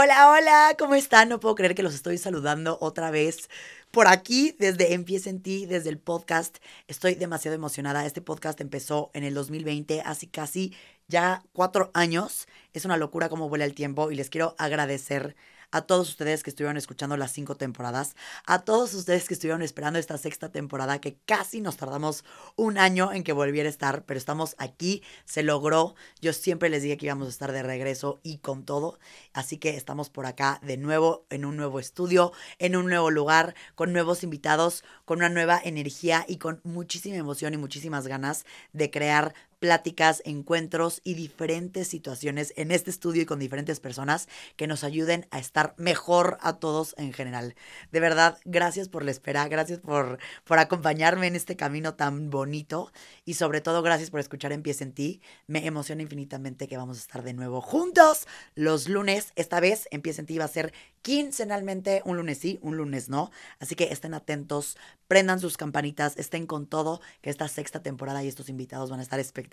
Hola, hola, ¿cómo están? No puedo creer que los estoy saludando otra vez por aquí desde Empieza en ti, desde el podcast. Estoy demasiado emocionada. Este podcast empezó en el 2020, hace casi ya cuatro años. Es una locura cómo vuela el tiempo y les quiero agradecer a todos ustedes que estuvieron escuchando las cinco temporadas, a todos ustedes que estuvieron esperando esta sexta temporada, que casi nos tardamos un año en que volviera a estar, pero estamos aquí, se logró. Yo siempre les dije que íbamos a estar de regreso y con todo, así que estamos por acá de nuevo en un nuevo estudio, en un nuevo lugar, con nuevos invitados, con una nueva energía y con muchísima emoción y muchísimas ganas de crear pláticas, encuentros y diferentes situaciones en este estudio y con diferentes personas que nos ayuden a estar mejor a todos en general. De verdad, gracias por la espera, gracias por, por acompañarme en este camino tan bonito y sobre todo gracias por escuchar Empieza en ti. Me emociona infinitamente que vamos a estar de nuevo juntos los lunes. Esta vez Empieza en ti va a ser quincenalmente, un lunes sí, un lunes no. Así que estén atentos, prendan sus campanitas, estén con todo, que esta sexta temporada y estos invitados van a estar espectaculares.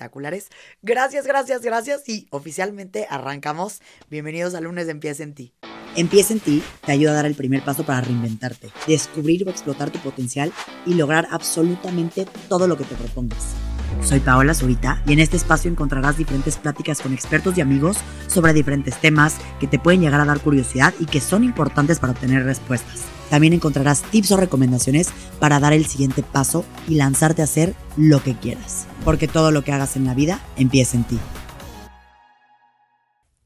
Gracias, gracias, gracias y oficialmente arrancamos. Bienvenidos a lunes de Empieza en ti. Empieza en ti te ayuda a dar el primer paso para reinventarte, descubrir o explotar tu potencial y lograr absolutamente todo lo que te propongas. Soy Paola Zurita y en este espacio encontrarás diferentes pláticas con expertos y amigos sobre diferentes temas que te pueden llegar a dar curiosidad y que son importantes para obtener respuestas. También encontrarás tips o recomendaciones para dar el siguiente paso y lanzarte a hacer lo que quieras. Porque todo lo que hagas en la vida empieza en ti.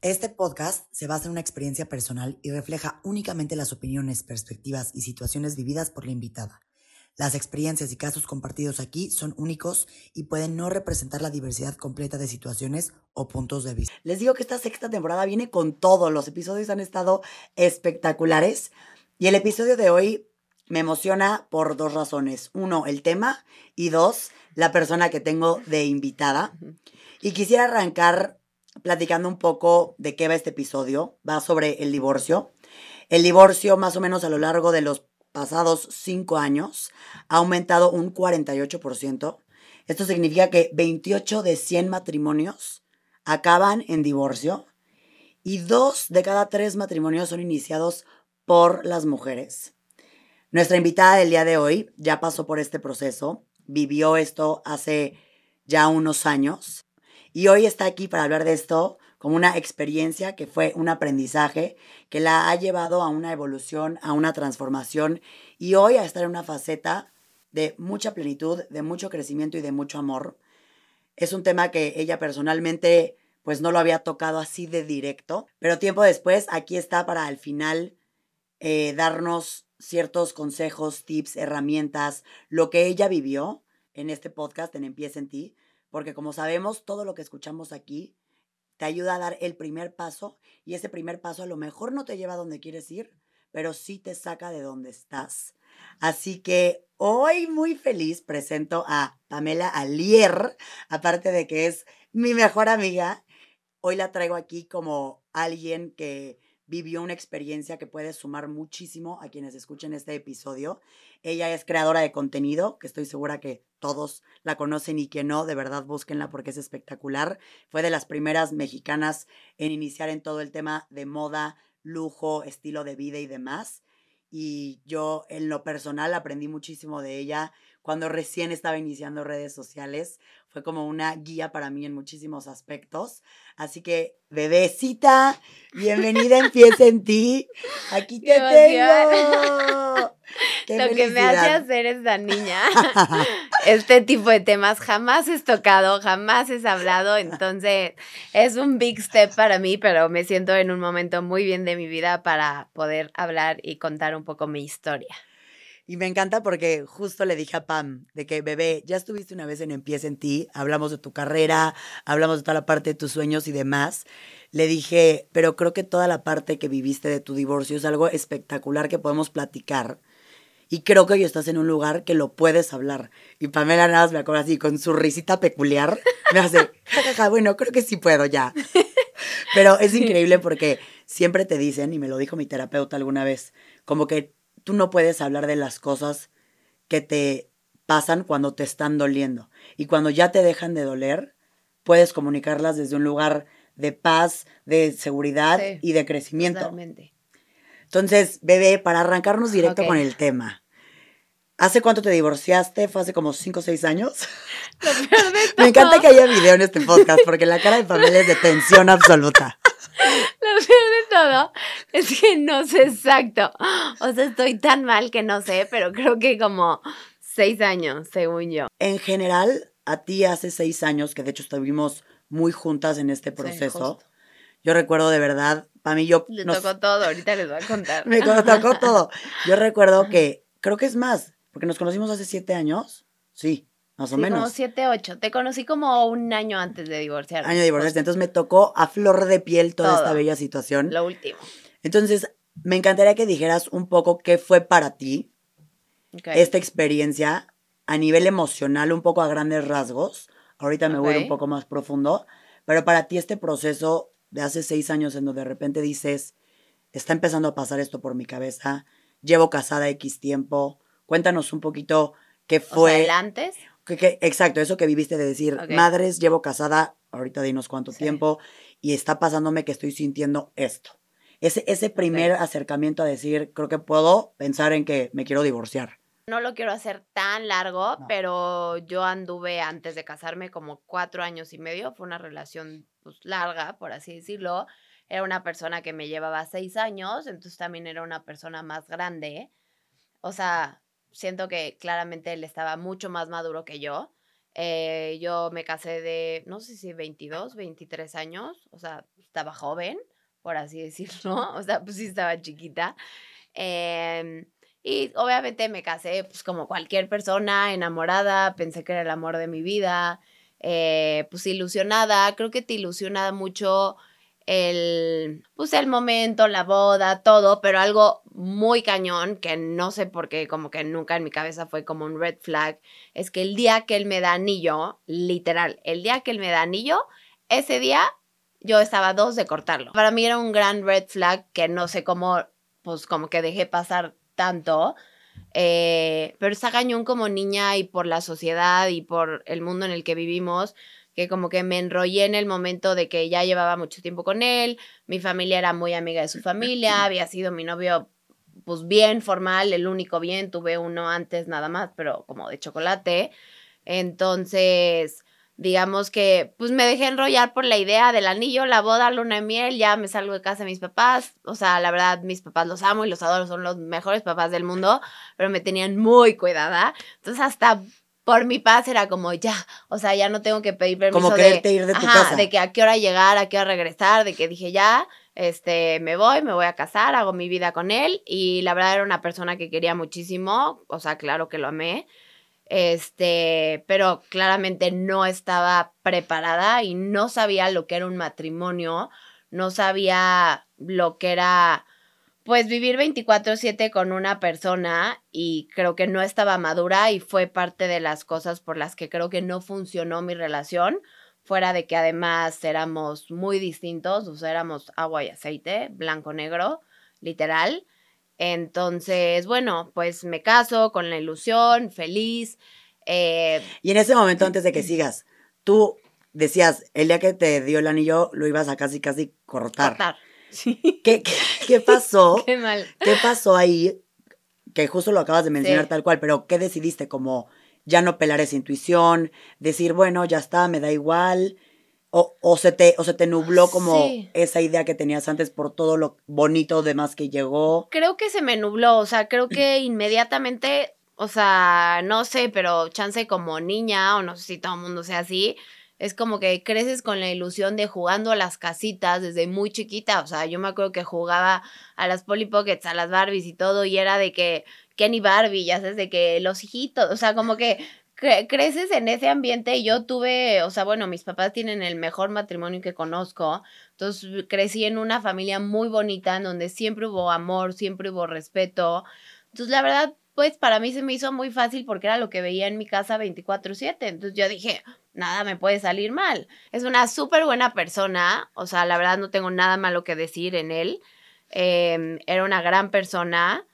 Este podcast se basa en una experiencia personal y refleja únicamente las opiniones, perspectivas y situaciones vividas por la invitada. Las experiencias y casos compartidos aquí son únicos y pueden no representar la diversidad completa de situaciones o puntos de vista. Les digo que esta sexta temporada viene con todo. Los episodios han estado espectaculares. Y el episodio de hoy me emociona por dos razones. Uno, el tema y dos, la persona que tengo de invitada. Y quisiera arrancar platicando un poco de qué va este episodio. Va sobre el divorcio. El divorcio más o menos a lo largo de los pasados cinco años ha aumentado un 48%. Esto significa que 28 de 100 matrimonios acaban en divorcio y dos de cada tres matrimonios son iniciados por las mujeres. Nuestra invitada del día de hoy ya pasó por este proceso, vivió esto hace ya unos años y hoy está aquí para hablar de esto como una experiencia que fue un aprendizaje que la ha llevado a una evolución, a una transformación y hoy a estar en una faceta de mucha plenitud, de mucho crecimiento y de mucho amor. Es un tema que ella personalmente pues no lo había tocado así de directo, pero tiempo después aquí está para al final eh, darnos ciertos consejos, tips, herramientas, lo que ella vivió en este podcast en Empieza en ti, porque como sabemos, todo lo que escuchamos aquí te ayuda a dar el primer paso y ese primer paso a lo mejor no te lleva a donde quieres ir, pero sí te saca de donde estás. Así que hoy muy feliz presento a Pamela Alier, aparte de que es mi mejor amiga. Hoy la traigo aquí como alguien que vivió una experiencia que puede sumar muchísimo a quienes escuchen este episodio. Ella es creadora de contenido, que estoy segura que todos la conocen y que no, de verdad búsquenla porque es espectacular. Fue de las primeras mexicanas en iniciar en todo el tema de moda, lujo, estilo de vida y demás. Y yo en lo personal aprendí muchísimo de ella cuando recién estaba iniciando redes sociales. Fue como una guía para mí en muchísimos aspectos. Así que, bebecita, bienvenida, empieza en ti. Aquí te tengo. Lo que me hace hacer esta niña, este tipo de temas jamás es tocado, jamás es hablado, entonces es un big step para mí, pero me siento en un momento muy bien de mi vida para poder hablar y contar un poco mi historia. Y me encanta porque justo le dije a Pam de que, bebé, ya estuviste una vez en Empieza en ti, hablamos de tu carrera, hablamos de toda la parte de tus sueños y demás. Le dije, pero creo que toda la parte que viviste de tu divorcio es algo espectacular que podemos platicar. Y creo que hoy estás en un lugar que lo puedes hablar. Y Pamela nada más me acuerdo así, con su risita peculiar, me hace, jajaja, bueno, creo que sí puedo ya. Pero es increíble porque siempre te dicen, y me lo dijo mi terapeuta alguna vez, como que tú no puedes hablar de las cosas que te pasan cuando te están doliendo. Y cuando ya te dejan de doler, puedes comunicarlas desde un lugar de paz, de seguridad y de crecimiento. Totalmente. Entonces, bebé, para arrancarnos directo con el tema. ¿Hace cuánto te divorciaste? ¿Fue hace como 5 o 6 años? Lo peor de todo. Me encanta que haya video en este podcast porque la cara de Pamela es de tensión absoluta. Lo peor de todo es que no sé exacto. O sea, estoy tan mal que no sé, pero creo que como 6 años, según yo. En general, a ti hace 6 años, que de hecho estuvimos muy juntas en este proceso. yo recuerdo de verdad, para mí yo... Le tocó todo, ahorita les voy a contar. Me tocó todo. Yo recuerdo que, creo que es más, porque nos conocimos hace siete años. Sí, más o menos. Como siete, ocho. Te conocí como un año antes de divorciar. Año de divorciarte. Entonces me tocó a flor de piel toda esta bella situación. Lo último. Entonces, me encantaría que dijeras un poco qué fue para ti esta experiencia a nivel emocional, un poco a grandes rasgos. Ahorita me voy un poco más profundo. Pero para ti este proceso de hace seis años en donde de repente dices, está empezando a pasar esto por mi cabeza, llevo casada X tiempo, Cuéntanos un poquito qué fue. O antes. exacto, eso que viviste de decir, madres, llevo casada, ahorita dinos cuánto tiempo, y está pasándome que estoy sintiendo esto. Ese, ese primer acercamiento a decir, creo que puedo pensar en que me quiero divorciar. No lo quiero hacer tan largo, pero yo anduve antes de casarme como cuatro años y medio. Fue una relación pues, larga, por así decirlo. Era una persona que me llevaba seis años, entonces también era una persona más grande. O sea, siento que claramente él estaba mucho más maduro que yo. Eh, yo me casé de, no sé si 22, 23 años, o sea, estaba joven, por así decirlo, o sea, pues sí estaba chiquita. Em, y obviamente me casé pues como cualquier persona, enamorada, pensé que era el amor de mi vida, eh, pues ilusionada, creo que te ilusiona mucho el, pues el momento, la boda, todo, pero algo muy cañón que no sé por qué, como que nunca en mi cabeza fue como un red flag, es que el día que él me da anillo, literal, el día que él me da anillo, ese día yo estaba dos de cortarlo. Para mí era un gran red flag que no sé cómo, pues como que dejé pasar tanto. Eh, pero está cañón como niña y por la sociedad y por el mundo en el que vivimos, que como que me enrollé en el momento de que ya llevaba mucho tiempo con él, mi familia era muy amiga de su familia, había sido mi novio pues bien formal, el único bien, tuve uno antes nada más, pero como de chocolate. Entonces, digamos que pues me dejé enrollar por la idea del anillo, la boda, luna de miel, ya me salgo de casa de mis papás, o sea, la verdad mis papás los amo y los adoro, son los mejores papás del mundo, pero me tenían muy cuidada. Entonces, hasta por mi paz era como ya, o sea, ya no tengo que pedir permiso como de, ir de tu casa. de que a qué hora llegar, a qué hora regresar, de que dije ya, este, me voy, me voy a casar, hago mi vida con él y la verdad era una persona que quería muchísimo, o sea, claro que lo amé. Este, pero claramente no estaba preparada y no sabía lo que era un matrimonio, no sabía lo que era pues vivir 24/7 con una persona y creo que no estaba madura y fue parte de las cosas por las que creo que no funcionó mi relación, fuera de que además éramos muy distintos, o sea, éramos agua y aceite, blanco-negro, literal. Entonces, bueno, pues me caso con la ilusión, feliz. Eh, y en ese momento, antes de que sigas, tú decías, el día que te dio el anillo, lo ibas a casi, casi cortar. Cortar. ¿Qué, qué, pasó? qué mal. ¿Qué pasó ahí? Que justo lo acabas de mencionar tal cual, pero ¿qué decidiste? Como ya no pelar esa intuición, decir, bueno, ya está, me da igual. O, o, se, te, o se te nubló como esa idea que tenías antes por todo lo bonito demás que llegó. Creo que se me nubló, o sea, creo que inmediatamente, o sea, no sé, pero chance como niña, o no sé si todo el mundo sea así, es como que creces con la ilusión de jugando a las casitas desde muy chiquita. O sea, yo me acuerdo que jugaba a las Polly Pockets, a las Barbies y todo, y era de que Kenny Barbie, ya sabes, de que los hijitos, o sea, como que creces en ese ambiente y yo tuve, o sea, bueno, mis papás tienen el mejor matrimonio que conozco, entonces crecí en una familia muy bonita en donde siempre hubo amor, siempre hubo respeto. Entonces, la verdad, pues para mí se me hizo muy fácil porque era lo que veía en mi casa 24/7. Entonces yo dije, nada me puede salir mal. Es una súper buena persona, o sea, la verdad no tengo nada malo que decir en él. Em, era una gran persona,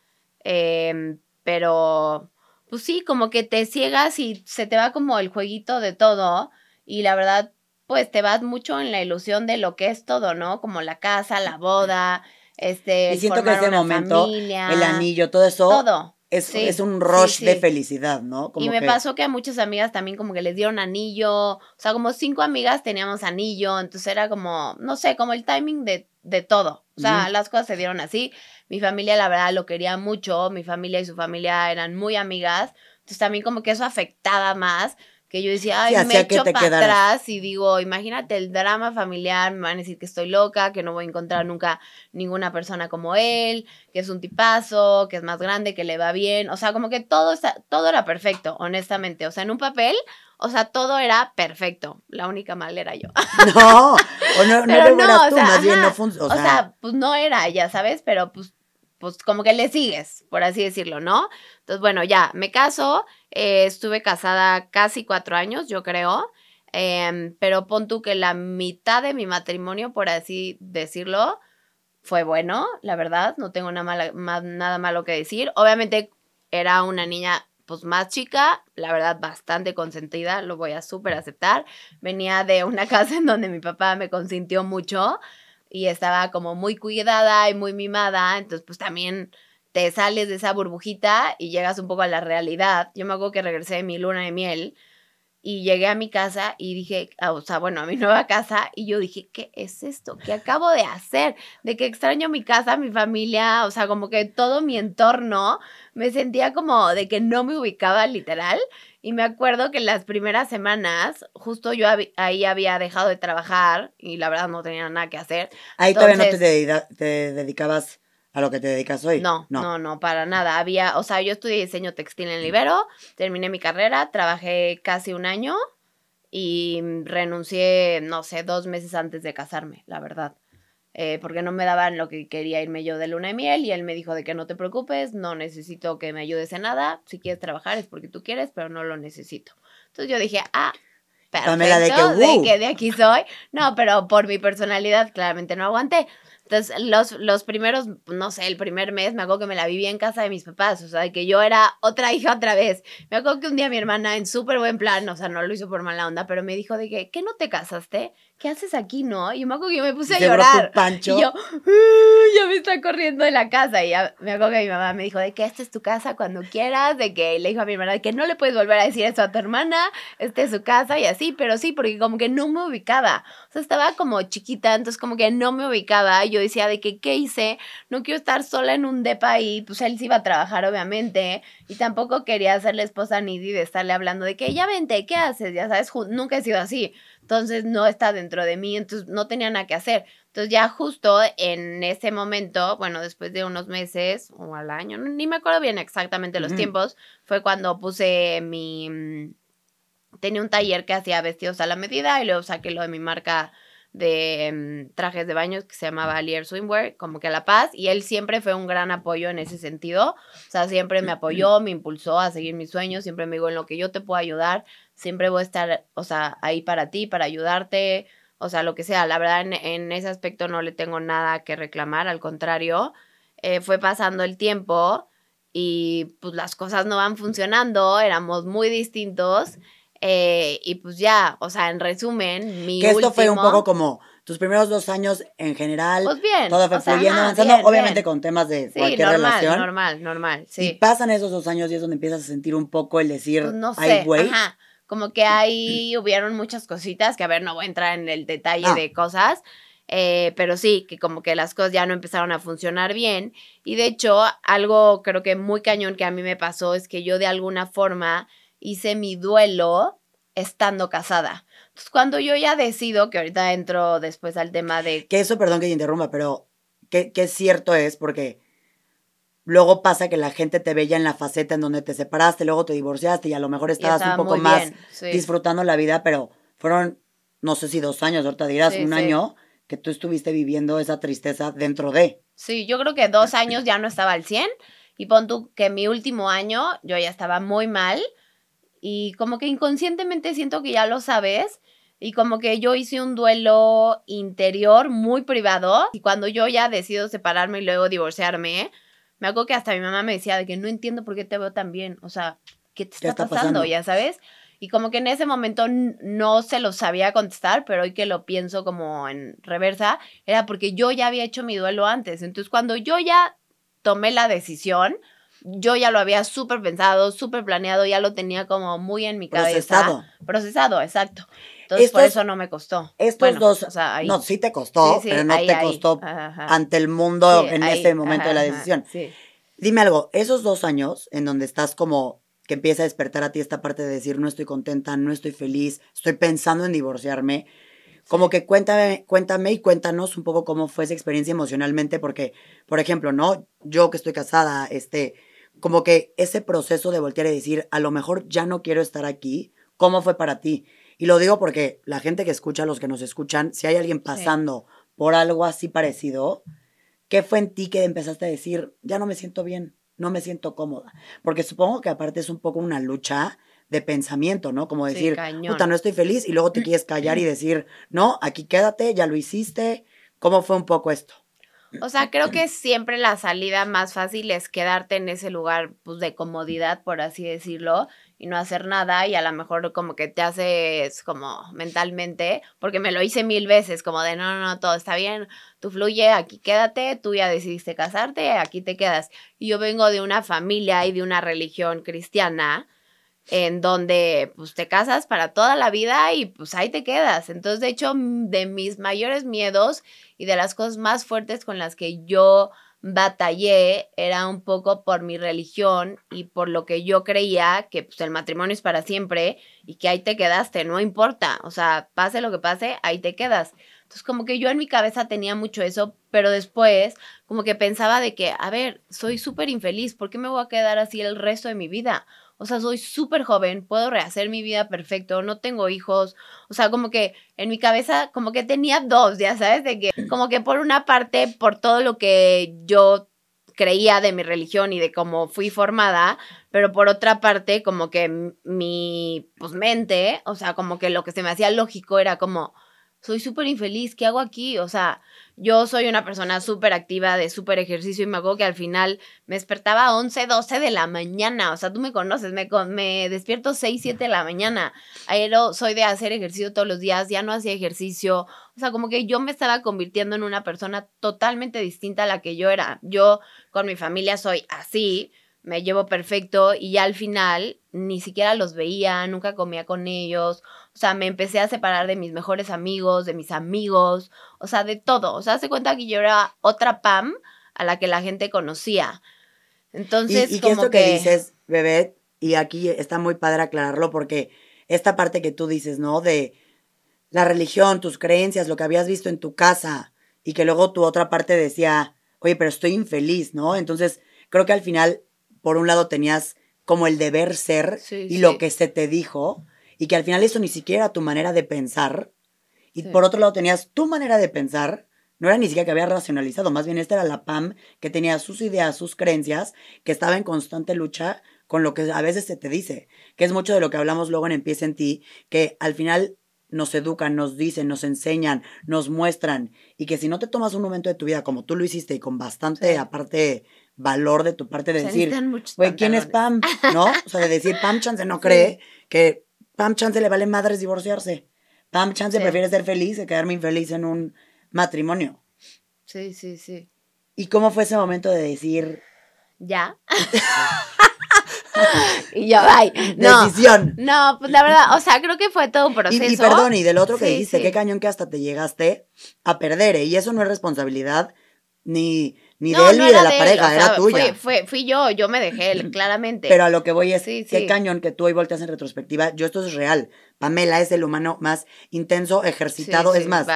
em, pero pues sí, como que te ciegas y se te va como el jueguito de todo. Y la verdad, pues te vas mucho en la ilusión de lo que es todo, ¿no? Como la casa, la boda, este, y siento que ese momento, el anillo, todo eso, todo. Es, es un rush de felicidad, ¿no? y me pasó que a muchas amigas también como que les dieron anillo, o sea, como cinco amigas teníamos anillo, entonces era como, no sé, como el timing de, de todo, o sea, las cosas se dieron así. Mi familia, la verdad, lo quería mucho, mi familia y su familia eran muy amigas, entonces también como que eso afectaba más que yo decía, ay, me echo para atrás y digo, imagínate el drama familiar, me van a decir que estoy loca, que no voy a encontrar nunca ninguna persona como él, que es un tipazo, que es más grande, que le va bien, o sea, como que todo está, todo era perfecto, honestamente, o sea, en un papel, o sea, todo era perfecto, la única mal era yo. No, o no, no, no, tú, más bien no funcionó. O, sea, pues no era ella, ¿sabes? Pero pues pues como que le sigues, por así decirlo, ¿no? Entonces, bueno, ya, me caso, eh, estuve casada casi cuatro años, yo creo, em, pero pon tú que la mitad de mi matrimonio, por así decirlo, fue bueno, la verdad, no tengo nada, nada malo que decir. Obviamente era una niña pues más chica, la verdad bastante consentida, lo voy a súper aceptar. Venía de una casa en donde mi papá me consintió mucho, y estaba como muy cuidada y muy mimada, entonces pues también te sales de esa burbujita y llegas un poco a la realidad. Yo me acuerdo que regresé de mi luna de miel y llegué a mi casa y dije, ah, o sea, bueno, a mi nueva casa y yo dije, ¿qué es esto? ¿Qué acabo de hacer? De que extraño mi casa, mi familia, o sea, como que todo mi entorno, me sentía como de que no me ubicaba literal y me acuerdo que las primeras semanas, justo yo ahí había dejado de trabajar y la verdad no tenía nada que hacer. Ahí todavía no te, dedicabas a lo que te dedicas hoy. No, no, no, no, para nada. Había, o sea, yo estudié diseño textil en Libero, terminé mi carrera, trabajé casi un año y renuncié, no sé, dos meses antes de casarme, la verdad. Eh, porque no me daban lo que quería irme yo de luna de miel y él me dijo de que no te preocupes, no necesito que me ayudes en nada, si quieres trabajar es porque tú quieres, pero no lo necesito. Entonces yo dije, ah, perfecto, de que, de que de aquí soy. No, pero por mi personalidad claramente no aguanté. Entonces, los, los primeros, no sé, el primer mes me acuerdo que me la vivía en casa de mis papás, o sea, que yo era otra hija otra vez. Me acuerdo que un día mi hermana, en súper buen plan, o sea, no lo hizo por mala onda, pero me dijo de que, ¿qué no te casaste? ¿Qué haces aquí, no? Y me acuerdo que yo me puse a llorar. Y yo, ya me está corriendo de la casa. Y ya me acuerdo que mi mamá me dijo de que esta es tu casa cuando quieras, de que le dijo a mi hermana de que no le puedes volver a decir eso a tu hermana, esta es su casa y así, pero sí, porque como que no me ubicaba. O sea, estaba como chiquita, entonces como que no me ubicaba. Yo decía de que, ¿qué hice? No quiero estar sola en un depa y pues él sí iba a trabajar, obviamente. Y tampoco quería ser la esposa Nidi de estarle hablando de que, ya vente, ¿qué haces? Ya sabes, nunca he sido así. Entonces no está dentro de mí, entonces no tenía nada que hacer. Entonces ya justo en ese momento, bueno, después de unos meses o al año, ni me acuerdo bien exactamente los tiempos, fue cuando puse mi... Mm, tenía un taller que hacía vestidos a la medida y luego saqué lo de mi marca de mm, trajes de baños que se llamaba Alier Swimwear, como que a La Paz, y él siempre fue un gran apoyo en ese sentido, o sea, siempre me apoyó, me impulsó a seguir mis sueños, siempre me dijo en lo que yo te puedo ayudar, siempre voy a estar, o sea, ahí para ti, para ayudarte, o sea, lo que sea, la verdad en, ese aspecto no le tengo nada que reclamar, al contrario, eh, fue pasando el tiempo y pues las cosas no van funcionando, éramos muy distintos eh, y pues ya, o sea, en resumen, mi Que esto fue un poco como tus primeros dos años en general. Pues bien. Todo fue fluyendo, avanzando, obviamente con temas de cualquier relación. normal, normal, sí. Y pasan esos dos años y es donde empiezas a sentir un poco el decir, pues no sé, güey. Ajá. Como que ahí hubieron muchas cositas, que a ver, no voy a entrar en el detalle ah. de cosas, eh, pero sí, que como que las cosas ya no empezaron a funcionar bien. Y de hecho, algo creo que muy cañón que a mí me pasó es que yo de alguna forma hice mi duelo estando casada. Entonces, cuando yo ya decido, que ahorita entro después al tema de... Que eso, perdón que te interrumpa, pero que, que cierto es porque luego pasa que la gente te veía en la faceta en donde te separaste, luego te divorciaste y a lo mejor estabas un poco más disfrutando la vida, pero fueron, no sé si dos años, ahorita dirás, un año que tú estuviste viviendo esa tristeza dentro de. Sí, yo creo que dos años ya no estaba al 100 y pon tú que mi último año yo ya estaba muy mal y como que inconscientemente siento que ya lo sabes. Y como que yo hice un duelo interior muy privado. Y cuando yo ya decido separarme y luego divorciarme, me acuerdo que hasta mi mamá me decía de que no entiendo por qué te veo tan bien. O sea, ¿qué te está, pasando? Ya sabes. Y como que en ese momento no se lo sabía contestar, pero hoy que lo pienso como en reversa, era porque yo ya había hecho mi duelo antes. Entonces, cuando yo ya tomé la decisión, yo ya lo había súper pensado, súper planeado, ya lo tenía como muy en mi cabeza. Procesado. Procesado, exacto. Entonces, por eso no me costó. Estos dos, no, sí te costó, pero no te costó ante el mundo en ese momento de la decisión. Dime algo, esos dos años en donde estás como que empieza a despertar a ti esta parte de decir, no estoy contenta, no estoy feliz, estoy pensando en divorciarme, como que cuéntame, cuéntame y cuéntanos un poco cómo fue esa experiencia emocionalmente, porque, por ejemplo, ¿no? Yo que estoy casada, este, como que ese proceso de voltear y decir, a lo mejor ya no quiero estar aquí, ¿cómo fue para ti? Y lo digo porque la gente que escucha, los que nos escuchan, si hay alguien pasando por algo así parecido, ¿qué fue en ti que empezaste a decir, ya no me siento bien, no me siento cómoda? Porque supongo que aparte es un poco una lucha de pensamiento, ¿no? Como decir, puta, no estoy feliz y luego te quieres callar y decir, no, aquí quédate, ya lo hiciste. ¿Cómo fue un poco esto? O sea, creo que siempre la salida más fácil es quedarte en ese lugar pues, de comodidad, por así decirlo, y no hacer nada y a lo mejor como que te haces como mentalmente, porque me lo hice mil veces, como de no, no, no, todo está bien, tú fluye, aquí quédate, tú ya decidiste casarte, aquí te quedas. Y yo vengo de una familia y de una religión cristiana en donde pues te casas para toda la vida y pues ahí te quedas. Entonces, de hecho, de mis mayores miedos y de las cosas más fuertes con las que yo batallé era un poco por mi religión y por lo que yo creía que pues el matrimonio es para siempre y que ahí te quedaste, no importa, o sea, pase lo que pase, ahí te quedas. Entonces como que yo en mi cabeza tenía mucho eso, pero después como que pensaba de que, a ver, soy súper infeliz, ¿por qué me voy a quedar así el resto de mi vida? O sea, soy súper joven, puedo rehacer mi vida perfecto, no tengo hijos. O sea, como que en mi cabeza, como que tenía dos, ya sabes, de que, como que por una parte, por todo lo que yo creía de mi religión y de cómo fui formada, pero por otra parte, como que mi pues, mente, o sea, como que lo que se me hacía lógico era como, soy súper infeliz, ¿qué hago aquí? O sea, yo soy una persona súper activa, de súper ejercicio y me acuerdo que al final me despertaba a 11, 12 de la mañana. O sea, tú me conoces, me, me despierto 6, 7 de la mañana. Ayer soy de hacer ejercicio todos los días, ya no hacía ejercicio. O sea, como que yo me estaba convirtiendo en una persona totalmente distinta a la que yo era. Yo con mi familia soy así, me llevo perfecto y ya al final ni siquiera los veía, nunca comía con ellos. O sea, me empecé a separar de mis mejores amigos, de mis amigos, o sea, de todo. O sea, se cuenta que yo era otra Pam a la que la gente conocía. Entonces, y, y que esto que... dices, bebé, y aquí está muy padre aclararlo porque esta parte que tú dices, ¿no? De la religión, tus creencias, lo que habías visto en tu casa y que luego tu otra parte decía, oye, pero estoy infeliz, ¿no? Entonces, creo que al final, por un lado tenías como el deber ser y lo que se te dijo, y que al final eso ni siquiera era tu manera de pensar, y por otro lado tenías tu manera de pensar, no era ni siquiera que había racionalizado, más bien esta era la PAM que tenía sus ideas, sus creencias, que estaba en constante lucha con lo que a veces se te dice, que es mucho de lo que hablamos luego en Empieza en ti, que al final nos educan, nos dicen, nos enseñan, nos muestran, y que si no te tomas un momento de tu vida como tú lo hiciste y con bastante, aparte, valor de tu parte de decir, güey, ¿quién es Pam? ¿No? O sea, de decir, Pam Chance no cree que Pam Chance le vale madres divorciarse. Pam Chance prefiere ser feliz que quedarme infeliz en un matrimonio. Sí, sí, sí. ¿Y cómo fue ese momento de decir... Ya. y yo, ay, no. Decisión. No, pues la verdad, o sea, creo que fue todo un proceso. Y, perdón, y del otro que dijiste, qué cañón que hasta te llegaste a perder, ¿eh? y eso no es responsabilidad ni ni de él ni de la pareja, era tuya. Fue, fui yo, yo me dejé, claramente. Pero a lo que voy es, sí, qué cañón que tú hoy volteas en retrospectiva. Yo esto es real. Pamela es el humano más intenso, ejercitado. es más,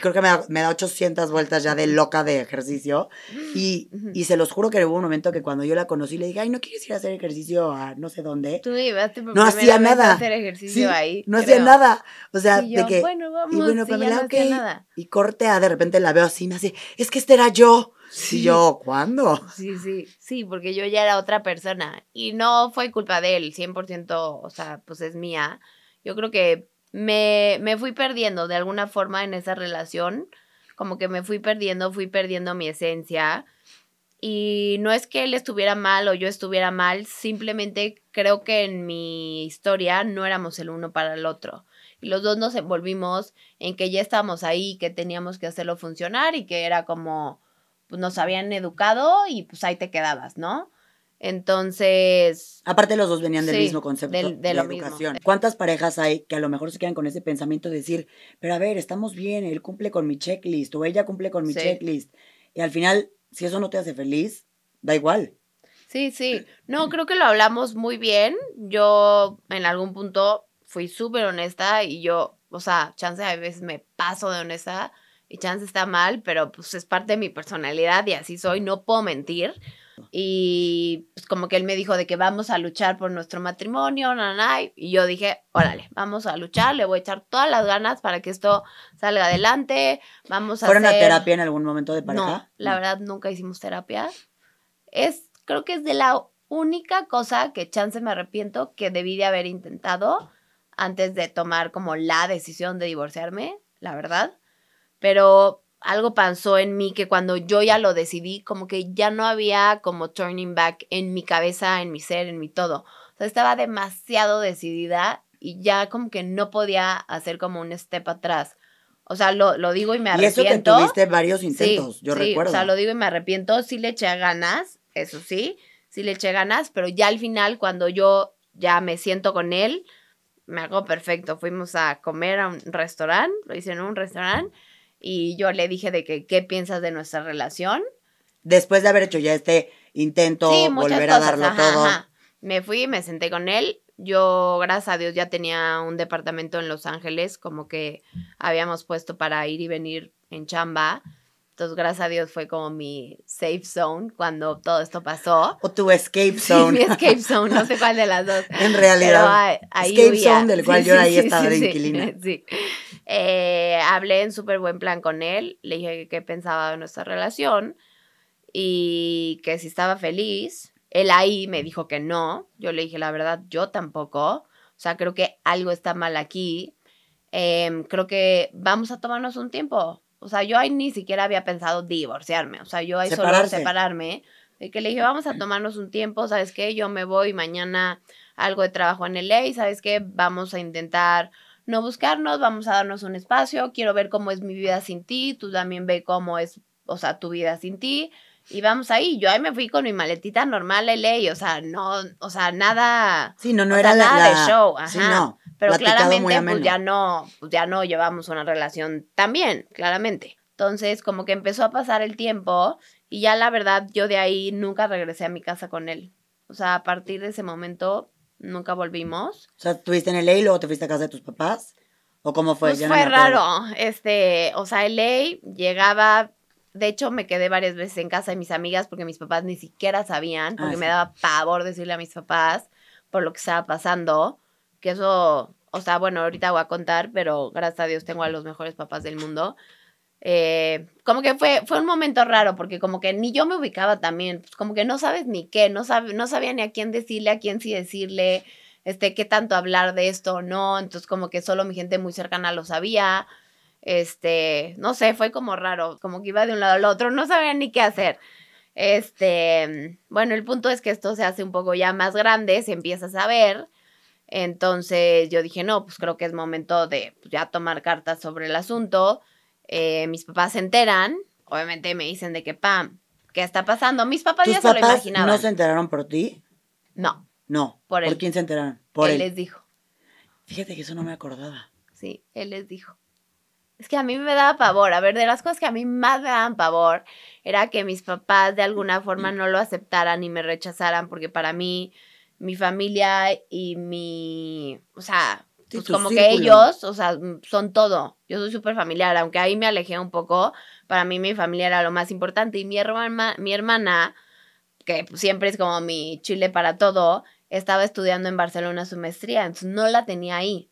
creo que me da, me da 800 vueltas ya de loca de ejercicio. Y, y se los juro que hubo un momento que cuando yo la conocí le dije, ay, ¿no quieres ir a hacer ejercicio a no sé dónde? Tú por no hacía nada. hacer ejercicio ahí. No hacía nada. O sea, de que. Bueno, vamos. Y bueno, Pamela, no Y corte a de repente la veo así, me hace, es que este era yo. Sí. yo, ¿cuándo? Sí, sí, sí, porque yo ya era otra persona y no fue culpa de él, 100%, o sea, pues es mía. Yo creo que me, me fui perdiendo de alguna forma en esa relación, como que me fui perdiendo, fui perdiendo mi esencia Y no es que él estuviera mal o yo estuviera mal, simplemente creo que en mi historia no éramos el uno para el otro. Y los dos nos envolvimos en que ya estábamos ahí, que teníamos que hacerlo funcionar y que era como, pues nos habían educado y pues ahí te quedabas, ¿no? Entonces. Aparte, los dos venían del mismo concepto de, la educación. ¿Cuántas parejas hay que a lo mejor se quedan con ese pensamiento de decir, pero a ver, estamos bien, él cumple con mi checklist o ella cumple con mi checklist? Y al final, si eso no te hace feliz, da igual. Sí, sí. No, creo que lo hablamos muy bien. Yo en algún punto fui súper honesta y yo, o sea, chance a veces me paso de honesta y chance está mal, pero pues es parte de mi personalidad y así soy, no puedo mentir. Y pues como que él me dijo de que vamos a luchar por nuestro matrimonio, nanay, y yo dije, órale, vamos a luchar, le voy a echar todas las ganas para que esto salga adelante, vamos a ¿Fueron a terapia en algún momento de pareja? No, la verdad nunca hicimos terapia. Es, creo que es de la única cosa que chance me arrepiento que debí de haber intentado antes de tomar como la decisión de divorciarme, la verdad. Pero algo pasó en mí que cuando yo ya lo decidí, como que ya no había como turning back en mi cabeza, en mi ser, en mi todo. O sea, estaba demasiado decidida y ya como que no podía hacer como un step atrás. O sea, lo, lo digo y me arrepiento. Y eso que tuviste varios intentos, yo recuerdo. O sea, lo digo y me arrepiento. Sí le eché ganas, eso sí, sí le eché ganas, pero ya al final, cuando yo ya me siento con él, me hago perfecto. Fuimos a comer a un restaurante, lo hice en un restaurante y yo le dije de que qué piensas de nuestra relación. Después de haber hecho ya este intento, volver a darlo todo. Me fui, me senté con él. Yo, gracias a Dios, ya tenía un departamento en Los Ángeles, como que habíamos puesto para ir y venir en chamba. Entonces, gracias a Dios, fue como mi safe zone cuando todo esto pasó. O tu escape zone. Sí, mi escape zone, no sé cuál de las dos. en realidad. escape zone del cual yo ahí estaba de inquilina. Sí. Eh, hablé en súper buen plan con él, le dije qué pensaba de nuestra relación y que si estaba feliz. Él ahí me dijo que no. Yo le dije, la verdad, yo tampoco. O sea, creo que algo está mal aquí. Em, creo que vamos a tomarnos un tiempo o sea, yo ahí ni siquiera había pensado divorciarme. O sea, yo ahí solo separarme. De que le dije, vamos a tomarnos un tiempo, ¿sabes qué? Yo me voy mañana algo de trabajo en el y ¿sabes qué? Vamos a intentar no buscarnos, vamos a darnos un espacio, quiero ver cómo es mi vida sin ti, tú también ve cómo es, o sea, tu vida sin ti, y vamos ahí. Yo ahí me fui con mi maletita normal a LA, o sea, no, o sea, nada. Sí, no, no era nada de show, ajá. Sí, no, pero claramente, pues ya no, pues ya no llevamos una relación tan bien, claramente. Entonces, como que empezó a pasar el tiempo y ya la verdad, yo de ahí nunca regresé a mi casa con él. O sea, a partir de ese momento, nunca volvimos. O sea, ¿tuviste en LA y luego te fuiste a casa de tus papás? ¿O cómo fue? Pues fue raro. Este, o sea, LA llegaba, de hecho, me quedé varias veces en casa de mis amigas porque mis papás ni siquiera sabían, porque ah, me daba pavor decirle a mis papás por lo que estaba pasando, que eso, o sea, bueno, ahorita voy a contar, pero gracias a Dios tengo a los mejores papás del mundo. Eh, como que fue, fue un momento raro, porque como que ni yo me ubicaba también, pues como que no sabes ni qué, no, sabe, no sabía ni a quién decirle, a quién sí decirle, este, qué tanto hablar de esto o no, entonces como que solo mi gente muy cercana lo sabía, este, no sé, fue como raro, como que iba de un lado al otro, no sabía ni qué hacer. Este, bueno, el punto es que esto se hace un poco ya más grande, se empieza a saber. Entonces yo dije, no, pues creo que es momento de pues, ya tomar cartas sobre el asunto. Eh, mis papás se enteran, obviamente me dicen de que, pam, ¿qué está pasando? Mis papás ya se lo imaginaban. ¿No se enteraron por ti? No. No. Por, él. ¿Por quién se enteraron? Por él. Él les dijo. Fíjate que eso no me acordaba. Sí, él les dijo. Es que a mí me daba pavor. A ver, de las cosas que a mí más me daban pavor era que mis papás de alguna forma no lo aceptaran y me rechazaran, porque para mí, mi familia y mi. O sea, pues como que ellos, o sea, son todo. Yo soy súper familiar, aunque ahí me alejé un poco. Para mí, mi familia era lo más importante. Y mi, hermana, mi hermana, que siempre es como mi chile para todo, estaba estudiando en Barcelona su maestría, entonces no la tenía ahí.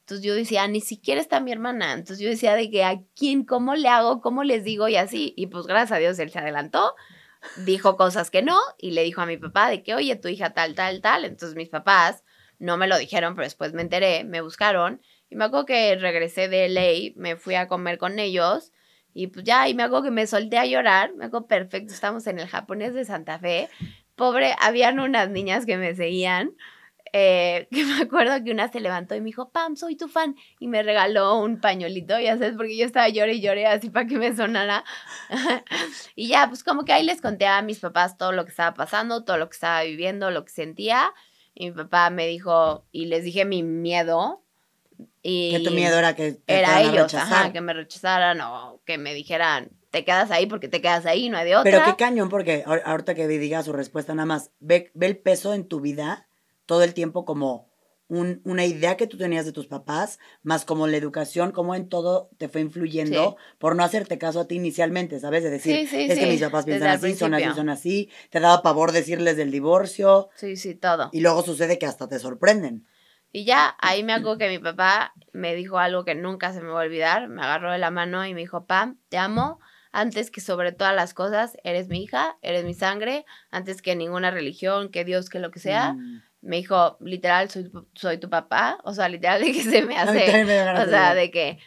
Entonces yo decía, ni siquiera está mi hermana. Entonces yo decía de que a quién, cómo le hago, cómo les digo y así. Y pues gracias a Dios él se adelantó, dijo cosas que no y le dijo a mi papá de que, oye, tu hija tal, tal, tal. Entonces mis papás no me lo dijeron, pero después me enteré, me buscaron. Y me acuerdo que regresé de LA, me fui a comer con ellos Y pues ya, y me hago que me solté a llorar, me hago perfecto, estamos en el japonés de Santa Fe. Pobre, habían unas niñas que me seguían, eh, que me acuerdo que una se levantó y me dijo, Pam, soy tu fan, y me regaló un pañuelito, ya sabes, porque yo estaba lloré y lloré así para que me sonara. y ya, pues como que ahí les conté a mis papás todo lo que estaba pasando, todo lo que estaba viviendo, lo que sentía. Y mi papá me dijo, y les dije mi miedo, y que tu miedo era que te era ellos, ajá, que me rechazaran o que me dijeran, te quedas ahí porque te quedas ahí, no hay de otra. Pero qué cañón, porque ahorita que diga su respuesta nada más, ve, ve el peso en tu vida todo el tiempo como un, una idea que tú tenías de tus papás, más como la educación, como en todo te fue influyendo por no hacerte caso a ti inicialmente, ¿sabes? De decir, es que mis papás piensan así, son así, son así, te daba pavor decirles del divorcio. Sí, sí, todo. Y luego sucede que hasta te sorprenden. Y ya ahí me acuerdo que mi papá me dijo algo que nunca se me va a olvidar. Me agarró de la mano y me dijo, Pam, te amo. Antes que sobre todas las cosas, eres mi hija, eres mi sangre. Antes que ninguna religión, que Dios, que lo que sea. Mm. Me dijo, literal, soy, soy tu papá. O sea, literal, de que se me hace. o sea, de que,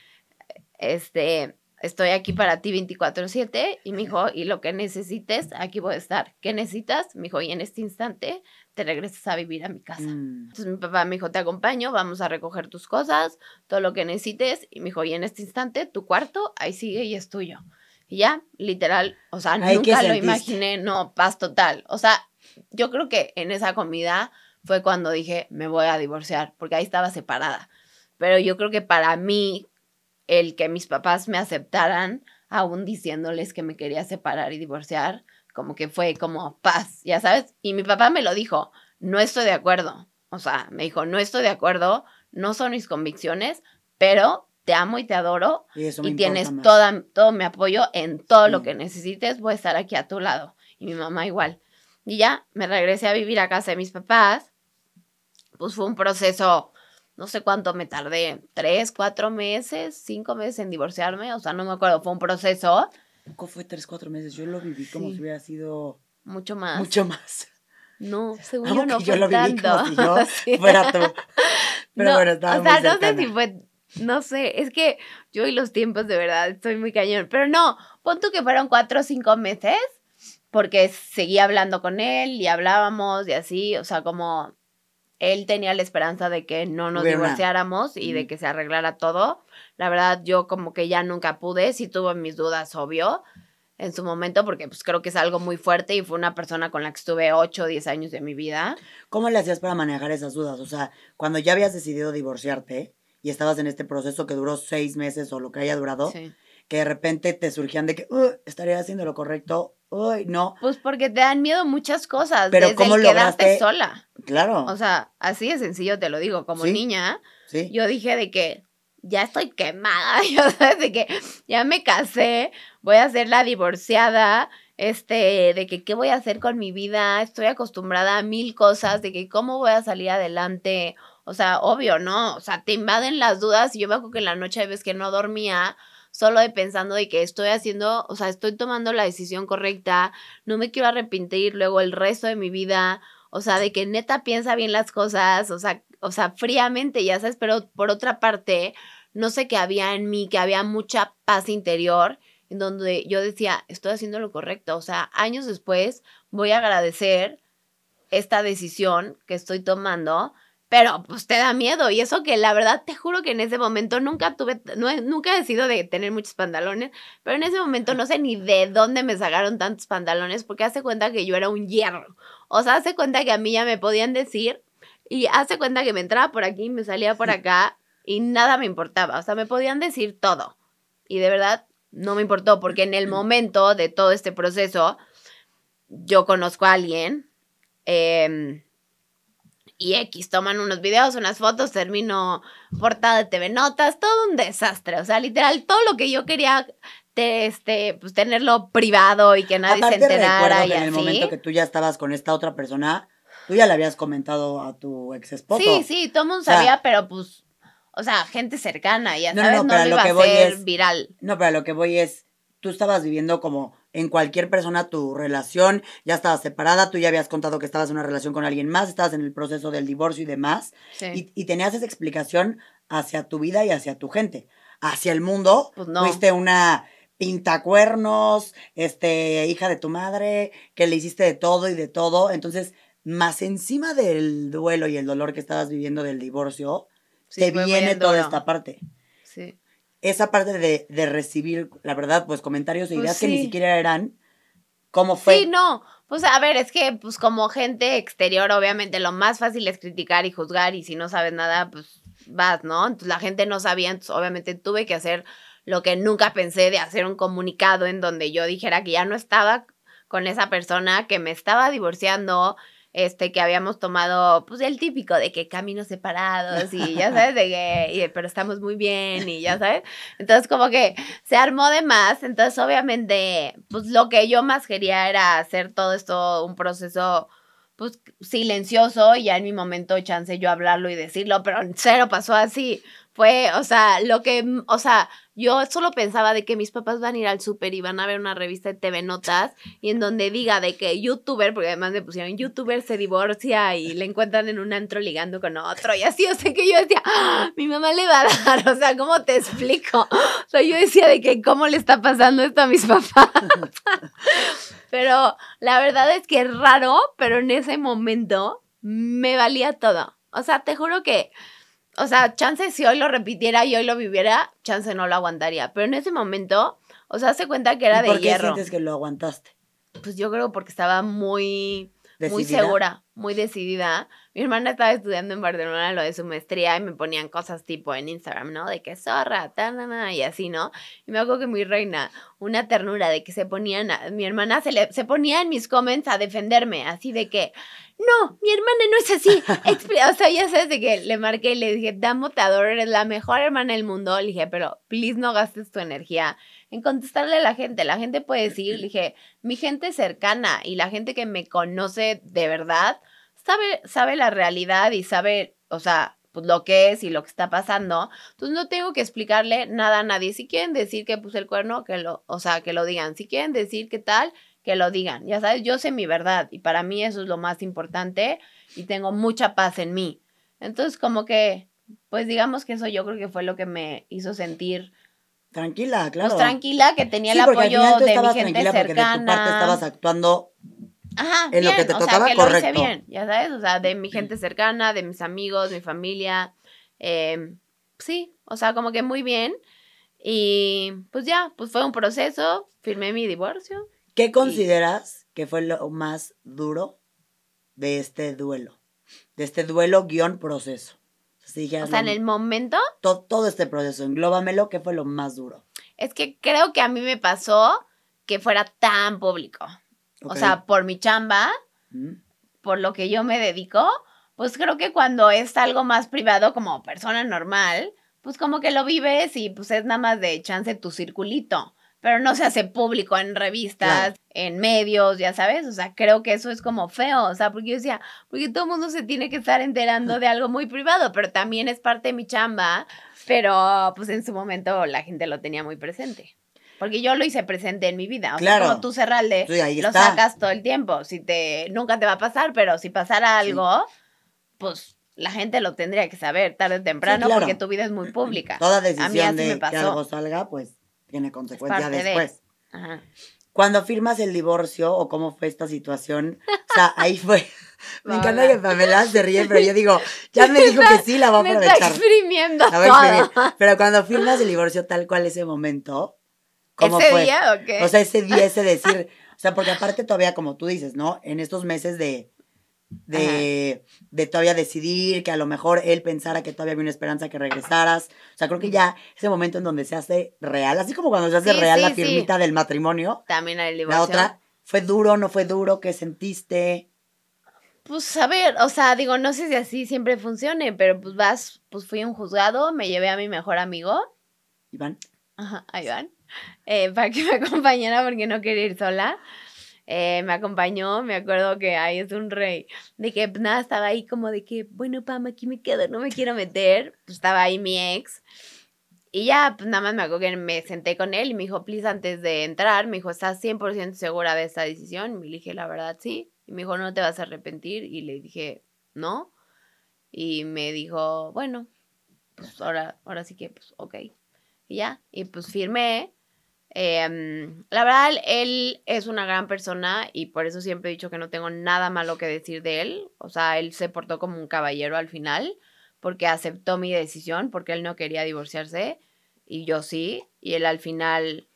este, estoy aquí para ti 24/7 y me dijo, y lo que necesites, aquí voy a estar. ¿Qué necesitas? Me dijo, y en este instante te regresas a vivir a mi casa. Mm. Entonces mi papá me dijo, te acompaño, vamos a recoger tus cosas, todo lo que necesites. Y me dijo, y en este instante tu cuarto ahí sigue y es tuyo. Y ya, literal, o sea, nunca lo imaginé, no, paz total. O sea, yo creo que en esa comida fue cuando dije, me voy a divorciar, porque ahí estaba separada. Pero yo creo que para mí, el que mis papás me aceptaran, aún diciéndoles que me quería separar y divorciar, como que fue como paz, ya sabes. Y mi papá me lo dijo, no estoy de acuerdo. O sea, me dijo, no estoy de acuerdo, no son mis convicciones, pero te amo y te adoro y, tienes toda, todo mi apoyo en todo lo que necesites, voy a estar aquí a tu lado. Y mi mamá igual. Y ya me regresé a vivir a casa de mis papás. Pues fue un proceso, no sé cuánto me tardé, tres, cuatro meses, cinco meses en divorciarme, o sea, no me acuerdo, fue un proceso poco fue tres, cuatro meses. Yo lo viví como si hubiera sido. Mucho más. Mucho más. No, según yo no fue lo viví Como si yo fuera tú. Pero bueno, estaba O sea, no sé si fue. No sé, es que yo y los tiempos de verdad estoy muy cañón. Pero no, pon tú que fueron cuatro o cinco meses, porque seguía hablando con él y hablábamos y así, o sea, como él tenía la esperanza de que no nos divorciáramos y de que se arreglara todo. La verdad, yo como que ya nunca pude, sí tuve mis dudas, obvio, en su momento, porque pues creo que es algo muy fuerte y fue una persona con la que estuve 8 o 10 años de mi vida. ¿Cómo le hacías para manejar esas dudas? O sea, cuando ya habías decidido divorciarte y estabas en este proceso que duró seis meses o lo que haya durado, que de repente te surgían de que, estaría haciendo lo correcto, uy, no. Pues porque te dan miedo muchas cosas, Pero desde ¿cómo el quedarte sola. Claro. O sea, así de sencillo te lo digo, como niña, yo dije de que ya estoy quemada, sabes, de que ya me casé, voy a ser la divorciada, este, de que qué voy a hacer con mi vida, estoy acostumbrada a mil cosas, de que cómo voy a salir adelante, o sea, obvio, ¿no? O sea, te invaden las dudas y yo me acuerdo que en la noche hay veces que no dormía, solo de pensando de que estoy haciendo, o sea, estoy tomando la decisión correcta, no me quiero arrepentir luego el resto de mi vida, o sea, de que neta piensa bien las cosas, o sea, o sea, fríamente, ya sabes, pero por otra parte, no sé qué había en mí, que había mucha paz interior, en donde yo decía, estoy haciendo lo correcto. O sea, años después voy a agradecer esta decisión que estoy tomando, pero pues te da miedo. Y eso que la verdad te juro que en ese momento nunca tuve, nunca he sido de tener muchos pantalones, pero en ese momento no sé ni de dónde me sacaron tantos pantalones, porque hace cuenta que yo era un hierro. O sea, hace cuenta que a mí ya me podían decir, y hace cuenta que me entraba por aquí, me salía por acá, y nada me importaba, o sea, me podían decir todo. Y de verdad no me importó porque en el momento de todo este proceso yo conozco a alguien em, y X, toman unos videos, unas fotos, termino portada de TV Notas, todo un desastre, o sea, literal, todo lo que yo quería este, pues tenerlo privado y que nadie se enterara. Y en el momento que tú ya estabas con esta otra persona, tú ya le habías comentado a tu ex esposo. Sí, sí, todo el mundo sabía, pero pues o sea, gente cercana, ya sabes, no, no, no iba a ser viral. No, pero lo que voy es, tú estabas viviendo como en cualquier persona tu relación, ya estabas separada, tú ya habías contado que estabas en una relación con alguien más, estabas en el proceso del divorcio y demás, y, y, tenías esa explicación hacia tu vida y hacia tu gente. Hacia el mundo, pues no. fuiste una pintacuernos, este, hija de tu madre, que le hiciste de todo y de todo. Entonces, más encima del duelo y el dolor que estabas viviendo del divorcio, te viene toda esta parte. Sí. Esa parte de, de, recibir, la verdad, pues comentarios e pues ideas que ni siquiera eran. ¿Cómo fue? Sí, no. Pues a ver, es que pues como gente exterior, obviamente lo más fácil es criticar y juzgar y si no sabes nada, pues vas, ¿no? Entonces la gente no sabía, entonces obviamente tuve que hacer lo que nunca pensé de hacer un comunicado en donde yo dijera que ya no estaba con esa persona, que me estaba divorciando, este, que habíamos tomado, pues el típico de que caminos separados y ya sabes, de que, pero estamos muy bien y ya sabes. Entonces, como que se armó de más. Entonces, obviamente, pues lo que yo más quería era hacer todo esto un proceso pues silencioso y ya en mi momento chance yo hablarlo y decirlo, pero cero pasó así. Fue, o sea, lo que, o sea, yo solo pensaba de que mis papás van a ir al súper y van a ver una revista de TV Notas y en donde diga de que youtuber, porque además me pusieron youtuber se divorcia y le encuentran en un antro ligando con otro y así, o sea que yo decía, ¡Ah! mi mamá le va a dar, o sea, ¿cómo te explico? O sea, yo decía de que cómo le está pasando esto a mis papás. pero la verdad es que es raro, pero en ese momento me valía todo. O sea, te juro que o sea, chance si hoy lo repitiera y hoy lo viviera, chance no lo aguantaría. Pero en ese momento, o sea, se cuenta que era de hierro. ¿Por qué sientes que lo aguantaste? Pues yo creo porque estaba muy, muy segura, muy decidida. Mi hermana estaba estudiando en Barcelona lo de su maestría y me ponían cosas tipo en Instagram, ¿no? De que zorra, tan, y así, ¿no? Y me acuerdo que mi reina, una ternura de que se ponían, mi hermana se, le, se ponía en mis comments a defenderme, así de que, no, mi hermana no es así. o sea, ya sabes de que le marqué y le dije, Damo, te adoro, eres la mejor hermana del mundo. Le dije, pero please no gastes tu energía en contestarle a la gente. La gente puede decir, le dije, mi gente cercana y la gente que me conoce de verdad sabe, sabe la realidad y sabe, o sea, pues lo que es y lo que está pasando. Entonces no tengo que explicarle nada a nadie. Si quieren decir que puse el cuerno, que lo, o sea, que lo digan. Si quieren decir qué tal, que lo digan. Ya sabes, yo sé mi verdad y para mí eso es lo más importante y tengo mucha paz en mí. Entonces, como que, pues digamos que eso yo creo que fue lo que me hizo sentir tranquila, claro. Pues tranquila, que tenía el apoyo de mi gente cercana. Porque de tu parte estabas actuando Ajá, en lo que te tocaba, o sea, que Lo hice bien, ya sabes, o sea, de mi gente cercana, de mis amigos, mi familia. Eh, sí, o sea, como que muy bien. Y pues ya, pues fue un proceso, firmé mi divorcio ¿Qué consideras que fue lo más duro de este duelo? De este duelo guion proceso. O sea, en el momento. todo este proceso, englóbamelo, ¿qué fue lo más duro? Es que creo que a mí me pasó que fuera tan público. O sea, por mi chamba, por lo que yo me dedico, pues creo que cuando es algo más privado como persona normal, pues como que lo vives y pues es nada más de chance tu circulito pero no se hace público en revistas, en medios, ya sabes, o sea, creo que eso es como feo, o sea, porque yo decía, porque todo el mundo se tiene que estar enterando de algo muy privado, pero también es parte de mi chamba, pero pues en su momento la gente lo tenía muy presente. Porque yo lo hice presente en mi vida. O claro. sea, como tú, Cerralde, lo sacas todo el tiempo. Si te, nunca te va a pasar, pero si pasara algo, pues la gente lo tendría que saber tarde o temprano porque tu vida es muy pública. Toda decisión de que algo salga, pues tiene consecuencias después. Cuando firmas el divorcio o cómo fue esta situación, o sea, ahí fue. Me encanta que Pamela se ríe, pero yo digo, ya me dijo que sí, la va a aprovechar. Me está exprimiendo Pero cuando firmas el divorcio tal cual ese momento, ¿cómo ¿Ese fue? día o qué? O sea, ese día, ese decir, o sea, porque aparte todavía, como tú dices, ¿no? En estos meses de, de, de, todavía decidir, que a lo mejor él pensara que todavía había una esperanza que regresaras. O sea, creo que ya ese momento en donde se hace real, así como cuando se hace real la firmita del matrimonio. También el divorcio. La otra, ¿fue duro, no fue duro? ¿Qué sentiste? Pues a ver, o sea, digo, no sé si así siempre funcione, pero pues vas, pues fui a un juzgado, me llevé a mi mejor amigo. Iván. Ajá, a Iván. Eh, para que me acompañara porque no quería ir sola. Eh, me acompañó, me acuerdo que ahí es un rey, de que nada, estaba ahí como de que, bueno, Pam, aquí me quedo, no me quiero meter, pues estaba ahí mi ex, y ya, pues nada más me acuerdo que me senté con él y me dijo, please, antes de entrar, me dijo, ¿estás 100% segura de esta decisión? Y le dije, la verdad, sí, y me dijo, no te vas a arrepentir, y le dije, no, y me dijo, bueno, pues ahora, ahora sí que, pues, ok, y ya, y pues firmé, Em, la verdad, él es una gran persona y por eso siempre he dicho que no tengo nada malo que decir de él. O sea, él se portó como un caballero al final porque aceptó mi decisión, porque él no quería divorciarse y yo sí. Y él al final,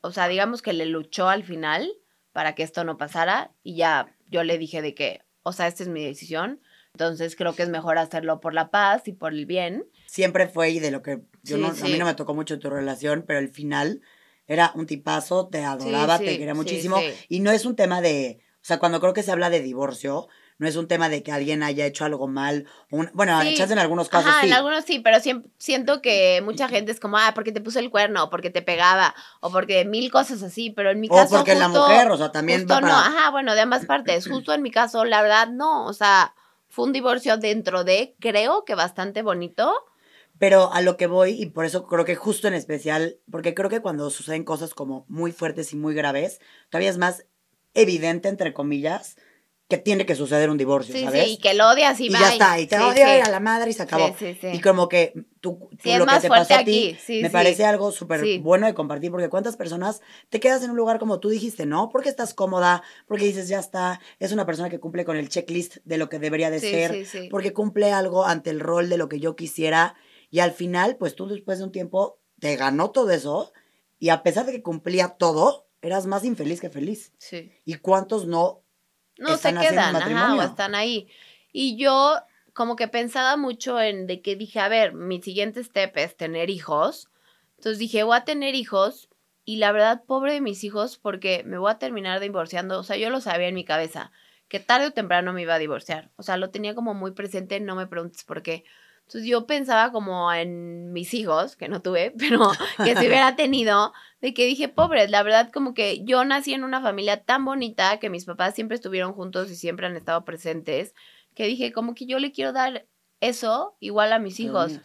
o sea, digamos que le luchó al final para que esto no pasara y ya yo le dije de que, o sea, esta es mi decisión. Entonces creo que es mejor hacerlo por la paz y por el bien. Siempre fue y de lo que yo no, a mí no me tocó mucho tu relación, pero al final era un tipazo, te adoraba, te quería muchísimo. Y no es un tema de, o sea, cuando creo que se habla de divorcio, no es un tema de que alguien haya hecho algo mal. bueno, en algunos casos Ajá, en algunos sí, pero siento que mucha gente es como, ah, porque te puso el cuerno, o porque te pegaba, o porque mil cosas así, pero en mi caso. O porque la mujer, o sea, también. no, ajá, bueno, de ambas partes. Justo en mi caso, la verdad, no. O sea, fue un divorcio dentro de, creo que bastante bonito pero a lo que voy, y por eso creo que justo en especial, porque creo que cuando suceden cosas como muy fuertes y muy graves, todavía es más evidente, entre comillas, que tiene que suceder un divorcio, ¿sabes? Sí, y que lo odias y, y ya está, y te odia a la madre y se acabó. y como que tú, lo que te pasó a ti me parece algo súper bueno de compartir, porque cuántas personas te quedas en un lugar como tú dijiste, ¿no? Porque estás cómoda, porque dices, ya está, es una persona que cumple con el checklist de lo que debería de ser, porque cumple algo ante el rol de lo que yo quisiera y al final, pues tú después de un tiempo te ganó todo eso y a pesar de que cumplía todo, eras más infeliz que feliz. Sí. ¿Y cuántos no? No se quedan, ajá, o están ahí. Y yo como que pensaba mucho en de que dije, a ver, mi siguiente step es tener hijos. Entonces dije, voy a tener hijos y la verdad, pobre de mis hijos, porque me voy a terminar divorciando. O sea, yo lo sabía en mi cabeza, que tarde o temprano me iba a divorciar. O sea, lo tenía como muy presente, no me preguntes por qué. Entonces yo pensaba como en mis hijos, que no tuve, pero que si hubiera tenido, de que dije, pobres, la verdad como que yo nací en una familia tan bonita, que mis papás siempre estuvieron juntos y siempre han estado presentes, que dije, como que yo le quiero dar eso igual a mis hijos.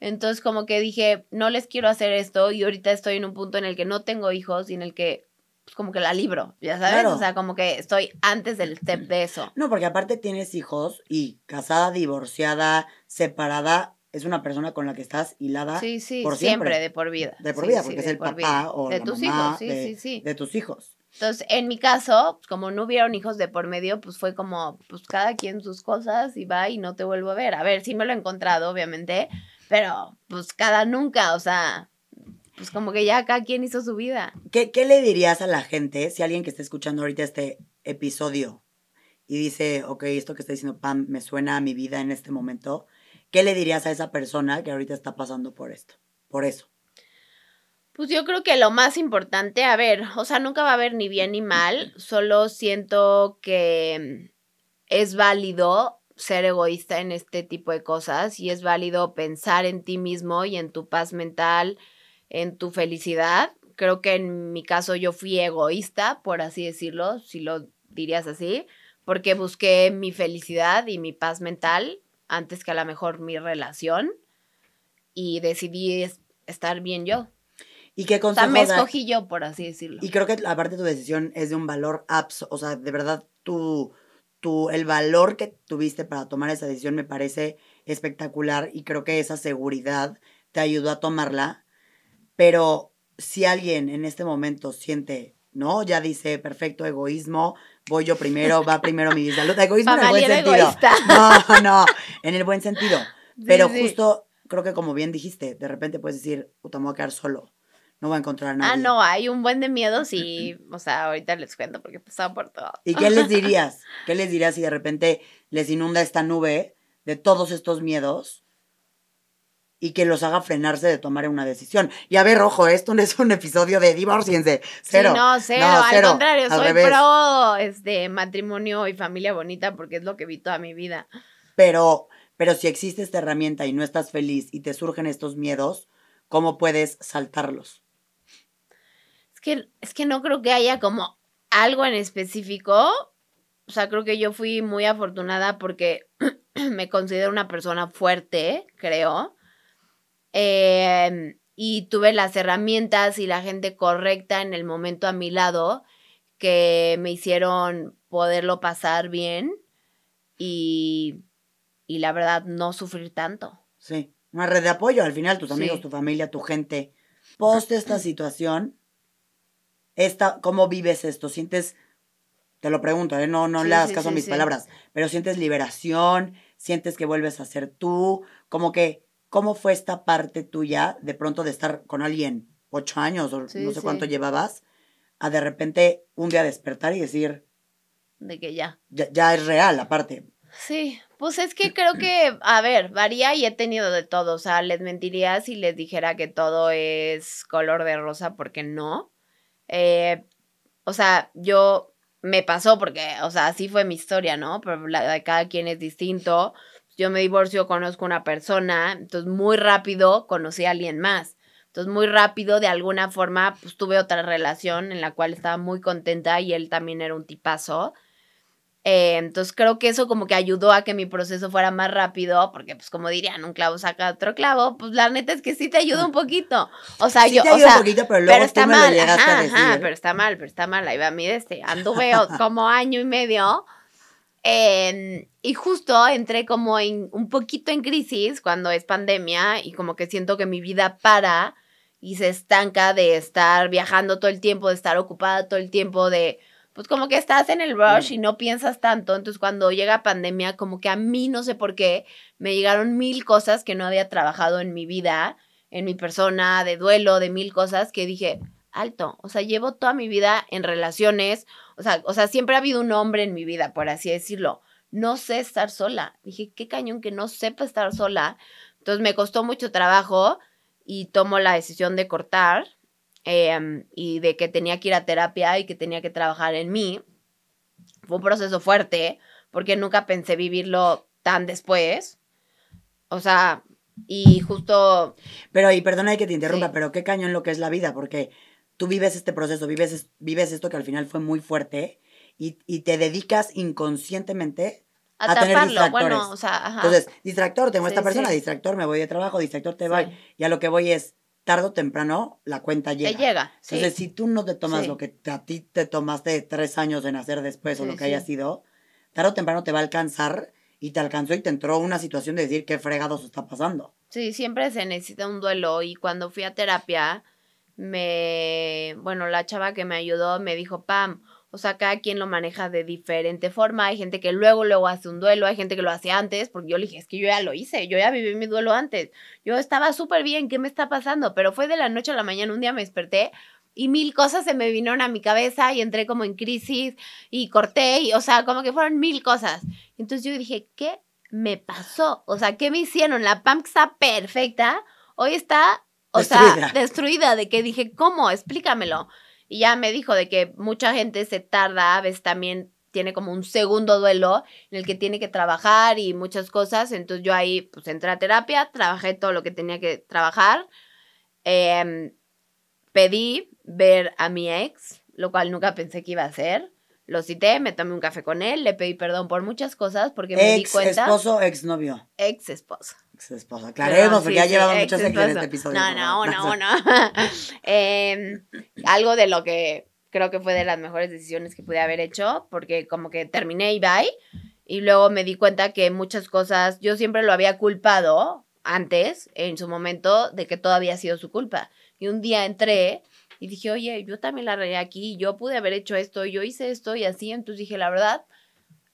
Entonces como que dije, no les quiero hacer esto y ahorita estoy en un punto en el que no tengo hijos y en el que pues como que la libro, ya sabes, o sea, como que estoy antes del step de eso. No, porque aparte tienes hijos y casada, divorciada, separada, es una persona con la que estás hilada sí, sí, por siempre. de por vida. De por vida, porque es el papá o de tus hijos, sí, sí, sí. De tus hijos. Entonces, en mi caso, pues, como no hubieron hijos de por medio, pues fue como, pues cada quien sus cosas y va y no te vuelvo a ver. A ver, sí me lo he encontrado, obviamente, pero pues cada nunca, o sea, pues como que ya cada quien hizo su vida. ¿Qué, ¿Qué le dirías a la gente si alguien que está escuchando ahorita este episodio y dice, ok, esto que está diciendo Pam me suena a mi vida en este momento? ¿Qué le dirías a esa persona que ahorita está pasando por esto? Por eso. Pues yo creo que lo más importante, a ver, o sea, nunca va a haber ni bien ni mal, solo siento que es válido ser egoísta en este tipo de cosas y es válido pensar en ti mismo y en tu paz mental, en tu felicidad. Creo que en mi caso yo fui egoísta, por así decirlo, si lo dirías así, porque busqué mi felicidad y mi paz mental antes que a lo mejor mi relación y decidí estar bien yo. ¿Y qué consejo O sea, me escogí yo, por así decirlo. Y creo que aparte tu decisión es de un valor abs, o sea, de verdad tu, tu, el valor que tuviste para tomar esa decisión me parece espectacular y creo que esa seguridad te ayudó a tomarla pero si alguien en este momento siente, ¿no? Ya dice, perfecto, egoísmo, voy yo primero, va primero mi salud. Egoísmo en el buen sentido. No, no, en el buen sentido. Pero justo, creo que como bien dijiste, de repente puedes decir, puta, me voy a quedar solo. No voy a encontrar a nadie. Ah, no, hay un buen de miedos y, o sea, ahorita les cuento porque pasaba por todo. ¿Y qué les dirías? ¿Qué les dirías si de repente les inunda esta nube de todos estos miedos? Y que los haga frenarse de tomar una decisión. Y a ver, ojo, esto no es un episodio de divorciense. Cero. Sí, no, cero. al contrario, soy pro este, matrimonio y familia bonita porque es lo que vi toda mi vida. Pero, pero si existe esta herramienta y no estás feliz y te surgen estos miedos, ¿cómo puedes saltarlos? Es que, es que no creo que haya como algo en específico. O sea, creo que yo fui muy afortunada porque me considero una persona fuerte, creo. Em, y tuve las herramientas y la gente correcta en el momento a mi lado que me hicieron poderlo pasar bien y, y la verdad no sufrir tanto. Sí, una red de apoyo al final, tus amigos, tu familia, tu gente. Post esta situación, esta, ¿cómo vives esto? ¿Sientes, te lo pregunto, ¿eh? no, no le hagas caso a mis palabras, pero sientes liberación, sientes que vuelves a ser tú, como que, ¿cómo fue esta parte tuya de pronto de estar con alguien ocho años o no sé cuánto llevabas, a de repente un día despertar y decir... De que ya. Ya, ya es real, aparte. Sí, pues es que creo que, a ver, varía y he tenido de todo. O sea, les mentiría si les dijera que todo es color de rosa, porque no. Eh, o sea, yo me pasó porque, o sea, así fue mi historia, ¿no? Pero la de cada quien es distinto. Yo me divorcio, conozco una persona, entonces muy rápido conocí a alguien más. Entonces muy rápido, de alguna forma, pues tuve otra relación en la cual estaba muy contenta y él también era un tipazo. Eh, entonces creo que eso como que ayudó a que mi proceso fuera más rápido, porque pues como dirían, un clavo saca otro clavo, pues la neta es que sí te ayuda un poquito. O sea, yo, o sea, un poquito, pero, luego está mal, ajá, pero está mal, pero está mal, ahí va mi este, anduve como año y medio, em, y justo entré como en, un poquito en crisis cuando es pandemia y como que siento que mi vida para y se estanca de estar viajando todo el tiempo, de estar ocupada todo el tiempo, de pues como que estás en el rush y no piensas tanto. Entonces cuando llega pandemia, como que a mí no sé por qué, me llegaron mil cosas que no había trabajado en mi vida, en mi persona, de duelo, de mil cosas que dije, alto, o sea, llevo toda mi vida en relaciones, o sea, o sea, siempre ha habido un hombre en mi vida, por así decirlo. No sé estar sola. Dije, qué cañón que no sepa estar sola. Entonces me costó mucho trabajo y tomo la decisión de cortar Em, y de que tenía que ir a terapia y que tenía que trabajar en mí. Fue un proceso fuerte porque nunca pensé vivirlo tan después. O sea, y justo... Pero, y perdona que te interrumpa, pero qué cañón lo que es la vida, porque tú vives este proceso, vives, vives esto que al final fue muy fuerte y, y te dedicas inconscientemente a, tener distractores. Bueno, o sea, Entonces, distractor, tengo esta persona, distractor, me voy de trabajo, distractor, te voy. Y a lo que voy es, tarde o temprano la cuenta llega. Te llega. Entonces, si tú no te tomas lo que a ti te tomaste tres años en hacer después o lo que haya sido, tarde o temprano te va a alcanzar y te alcanzó y te entró una situación de decir qué fregados está pasando. Sí, siempre se necesita un duelo y cuando fui a terapia, me, bueno, la chava que me ayudó me dijo, Pam, o sea, cada quien lo maneja de diferente forma. Hay gente que luego, luego hace un duelo, hay gente que lo hace antes, porque yo le dije, es que yo ya lo hice, yo ya viví mi duelo antes. Yo estaba súper bien, ¿qué me está pasando? Pero fue de la noche a la mañana, un día me desperté y mil cosas se me vinieron a mi cabeza y entré como en crisis y corté, y, o sea, como que fueron mil cosas. Entonces yo dije, ¿qué me pasó? O sea, ¿qué me hicieron? La PAM está perfecta, hoy está, o sea, destruida, de que dije, ¿cómo? Explícamelo. Y ya me dijo de que mucha gente se tarda, a veces también tiene como un segundo duelo en el que tiene que trabajar y muchas cosas. Entonces yo ahí pues entré a terapia, trabajé todo lo que tenía que trabajar. Em, pedí ver a mi ex, lo cual nunca pensé que iba a hacer. Lo cité, me tomé un café con él, le pedí perdón por muchas cosas porque me di cuenta. ¿Ex esposo ex novio? Ex esposo. Ex esposo. Aclaremos, porque ya llevamos muchos en este episodio. No, no, no, no. Em, algo de lo que creo que fue de las mejores decisiones que pude haber hecho, porque como que terminé y bye. Y luego me di cuenta que muchas cosas, yo siempre lo había culpado antes, en su momento, de que todo había sido su culpa. Y un día entré y dije, oye, yo también la regué aquí, yo pude haber hecho esto, yo hice esto y así, entonces dije, la verdad,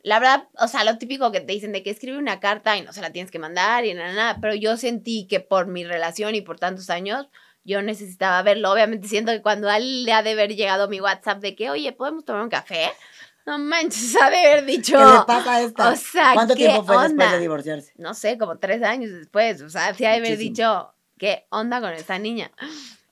la verdad, o sea, lo típico que te dicen de que escribe una carta y no se la tienes que mandar y nada, nada, pero yo sentí que por mi relación y por tantos años, yo necesitaba verlo. Obviamente siento que cuando a él le ha de haber llegado mi WhatsApp de que, oye, ¿podemos tomar un café? No manches, ha de haber dicho. ¿Qué le pasa a esta? O sea, ¿Cuánto tiempo fue después de divorciarse? No sé, como tres años después. O sea, sí ha de haber dicho, ¿qué onda con esta niña?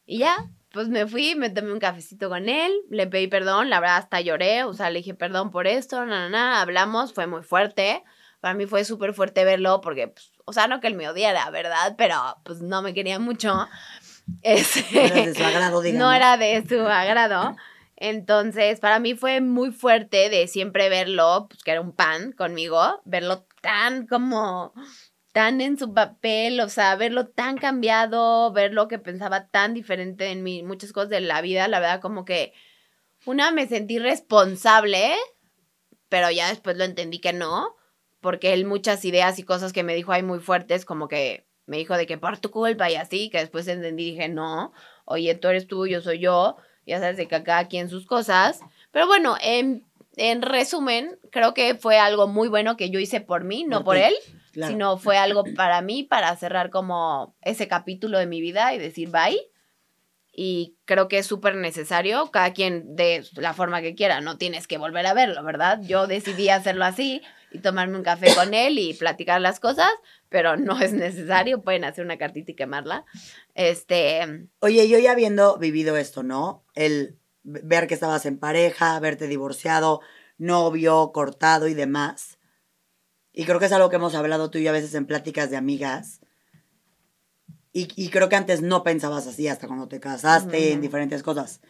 Y ya, pues me fui, me tomé un cafecito con él, le pedí perdón, la verdad hasta lloré, o sea, le dije perdón por esto, nada, nada, hablamos, fue muy fuerte. Para mí fue súper fuerte verlo porque, pues, o sea, no que él me odiara, ¿verdad? Pero pues no me quería mucho. Ese, no era de su agrado, digamos. No era de su agrado. Entonces, para mí fue muy fuerte de siempre verlo, pues que era un pan conmigo, verlo tan como tan en su papel, o sea, verlo tan cambiado, ver lo que pensaba tan diferente en mí, muchas cosas de la vida, la verdad como que una me sentí responsable, pero ya después lo entendí que no, porque él muchas ideas y cosas que me dijo ahí muy fuertes, como que me dijo de que por tu culpa y así, que después entendí y dije, no, oye, tú eres tú, yo soy yo, ya sabes, de que cada quien sus cosas. Pero bueno, en, en resumen, creo que fue algo muy bueno que yo hice por mí, no por, él, sino fue algo para mí, para cerrar como ese capítulo de mi vida y decir bye. Y creo que es súper necesario, cada quien de la forma que quiera, no tienes que volver a verlo, ¿verdad? Yo decidí hacerlo así y tomarme un café con él y platicar las cosas, pero no es necesario, pueden hacer una cartita y quemarla. Este. Oye, yo ya habiendo vivido esto, ¿no? El ver que estabas en pareja, verte divorciado, novio, cortado y demás. Y creo que es algo que hemos hablado tú y yo a veces en pláticas de amigas. Y, creo que antes no pensabas así hasta cuando te casaste, en diferentes cosas.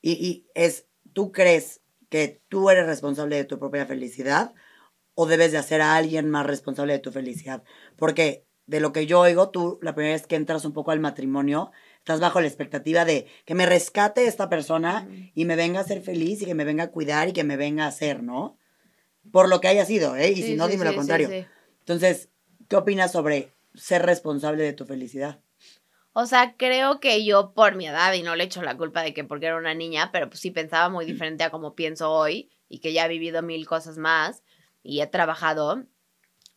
Y, y es, ¿tú crees que tú eres responsable de tu propia felicidad o debes de hacer a alguien más responsable de tu felicidad? Porque de lo que yo oigo, tú la primera vez que entras un poco al matrimonio, estás bajo la expectativa de que me rescate esta persona y me venga a ser feliz y que me venga a cuidar y que me venga a hacer, ¿no? Por lo que haya sido, ¿eh? Y si no, dime lo contrario. Entonces, ¿qué opinas sobre ser responsable de tu felicidad? O sea, creo que yo por mi edad, y no le echo la culpa de que porque era una niña, pero pues sí pensaba muy diferente a como pienso hoy y que ya he vivido mil cosas más y he trabajado.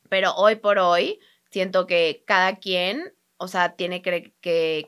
Pero hoy por hoy siento que cada quien, o sea, tiene que,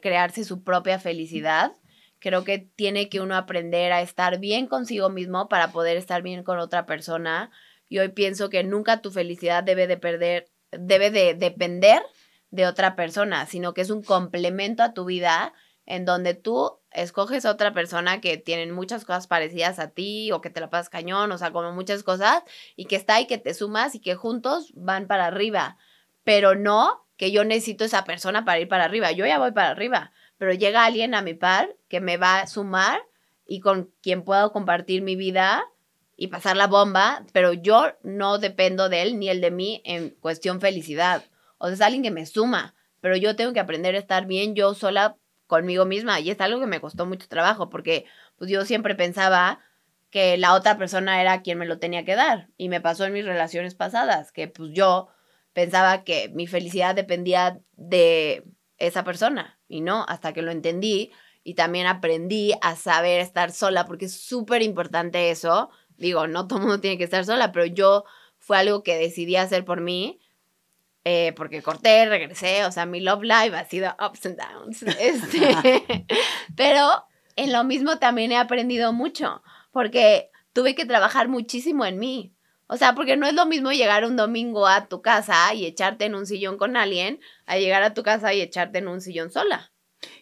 crearse su propia felicidad. Creo que tiene que uno aprender a estar bien consigo mismo para poder estar bien con otra persona. Y hoy pienso que nunca tu felicidad debe de perder, debe de depender de otra persona, sino que es un complemento a tu vida en donde tú escoges a otra persona que tienen muchas cosas parecidas a ti o que te la pasas cañón, o sea, como muchas cosas, y que está y que te sumas y que juntos van para arriba, pero no que yo necesito esa persona para ir para arriba, yo ya voy para arriba, pero llega alguien a mi par que me va a sumar y con quien puedo compartir mi vida y pasar la bomba, pero yo no dependo de él ni él de mí en cuestión felicidad. O sea, es alguien que me suma, pero yo tengo que aprender a estar bien yo sola conmigo misma y es algo que me costó mucho trabajo porque pues yo siempre pensaba que la otra persona era quien me lo tenía que dar y me pasó en mis relaciones pasadas que pues yo pensaba que mi felicidad dependía de esa persona y no, hasta que lo entendí y también aprendí a saber estar sola porque es súper importante eso. Digo, no todo el mundo tiene que estar sola, pero yo fue algo que decidí hacer por mí eh, porque corté, regresé, o sea, mi love life ha sido ups and downs. Este, pero en lo mismo también he aprendido mucho, porque tuve que trabajar muchísimo en mí. O sea, porque no es lo mismo llegar un domingo a tu casa y echarte en un sillón con alguien, a llegar a tu casa y echarte en un sillón sola.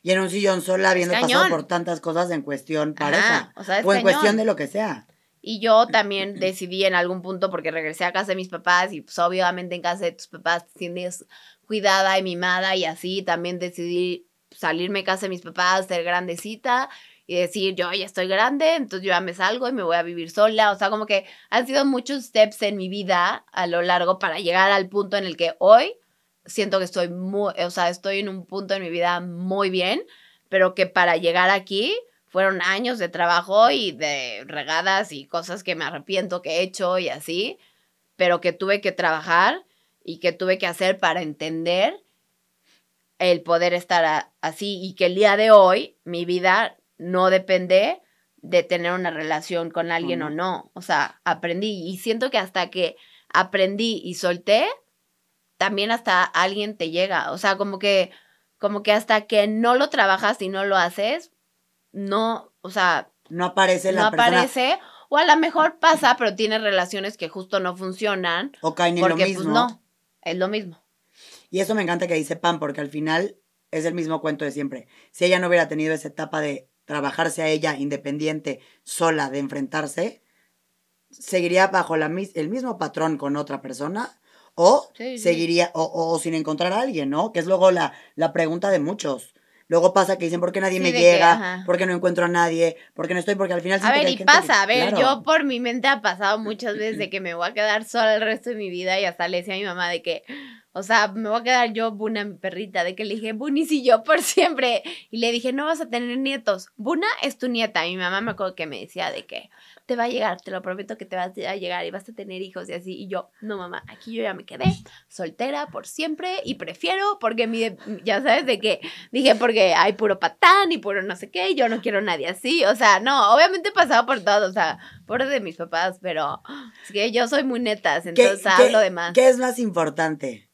Y en un sillón sola, habiendo pasado por tantas cosas en cuestión pareja. o, en cuestión de lo que sea. Y yo también decidí en algún punto, porque regresé a casa de mis papás y pues obviamente en casa de tus papás tienes cuidada y mimada y así, también decidí salirme de casa de mis papás, ser grandecita y decir, yo ya estoy grande, entonces yo ya me salgo y me voy a vivir sola. O sea, como que han sido muchos steps en mi vida a lo largo para llegar al punto en el que hoy siento que estoy muy, o sea, estoy en un punto en mi vida muy bien, pero que para llegar aquí fueron años de trabajo y de regadas y cosas que me arrepiento que he hecho y así, pero que tuve que trabajar y que tuve que hacer para entender el poder estar así y que el día de hoy mi vida no depende de tener una relación con alguien o no. O sea, aprendí y siento que hasta que aprendí y solté, también hasta alguien te llega. O sea, como que, como que hasta que no lo trabajas y no lo haces, no, o sea, no aparece la no aparece o a lo mejor pasa, pero tiene relaciones que justo no funcionan. O caen en lo pues, mismo. Pues no, es lo mismo. Y eso me encanta que dice Pam, porque al final es el mismo cuento de siempre. Si ella no hubiera tenido esa etapa de trabajarse a ella independiente, sola, de enfrentarse, seguiría bajo la, el mismo patrón con otra persona o seguiría, O, o, sin encontrar a alguien, ¿no? Que es luego la, la pregunta de muchos. Luego pasa que dicen, ¿por qué nadie me llega? ¿Por qué no encuentro a nadie? ¿Por qué no estoy? Porque al final... A ver, y pasa, a ver, yo por mi mente ha pasado muchas veces de que me voy a quedar sola el resto de mi vida y hasta le decía a mi mamá de que, O sea, me voy a quedar yo, Buna, mi perrita, de que le dije, Bunis y yo por siempre. Y le dije, no vas a tener nietos. Buna es tu nieta. Mi mamá me acuerdo que me decía de que te va a llegar, te lo prometo que te vas a llegar y vas a tener hijos y así. Y yo, no, mamá, aquí yo ya me quedé soltera por siempre y prefiero porque mi, ya sabes de que dije, porque hay puro patán y puro no sé qué, y yo no quiero nadie así. O sea, no, obviamente he pasado por todo, o sea, por de mis papás, pero es que yo soy muy neta, entonces hablo de más. ¿Qué es más importante?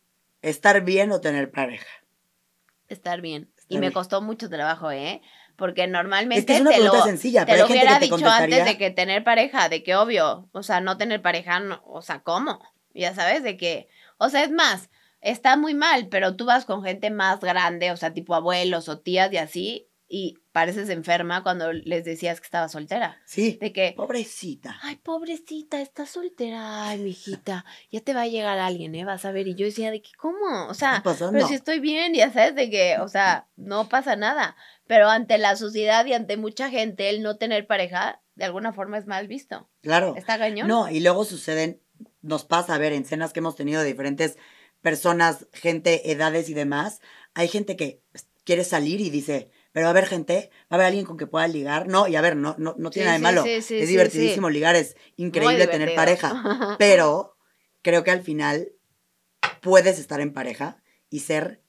¿Estar bien o tener pareja? Estar bien. y me costó mucho trabajo, ¿eh? Porque normalmente es te lo, sencilla, te lo hubiera dicho antes de que tener pareja, de que obvio, o sea, no tener pareja, o sea, ¿cómo? Ya sabes, de que, o sea, es más, está muy mal, pero tú vas con gente más grande, o sea, tipo abuelos o tías y así, y pareces enferma cuando les decías que estaba soltera. Sí. De que. Pobrecita. Ay, pobrecita, está soltera. Ay, mijita. Ya te va a llegar alguien, ¿eh? Vas a ver. Y yo decía, ¿de qué? ¿Cómo? O sea, pero si estoy bien, ya sabes, de que, o sea, no pasa nada. Pero ante la sociedad y ante mucha gente, el no tener pareja, de alguna forma es mal visto. Claro. Está cañón. No, y luego suceden, nos pasa, a ver, en cenas que hemos tenido de diferentes personas, gente, edades y demás, hay gente que quiere salir y dice, pero va a haber gente, va a haber alguien con que pueda ligar. No, y a ver, no, no, no tiene nada de malo. es divertidísimo ligar, es increíble tener pareja. Pero creo que al final puedes estar en pareja y ser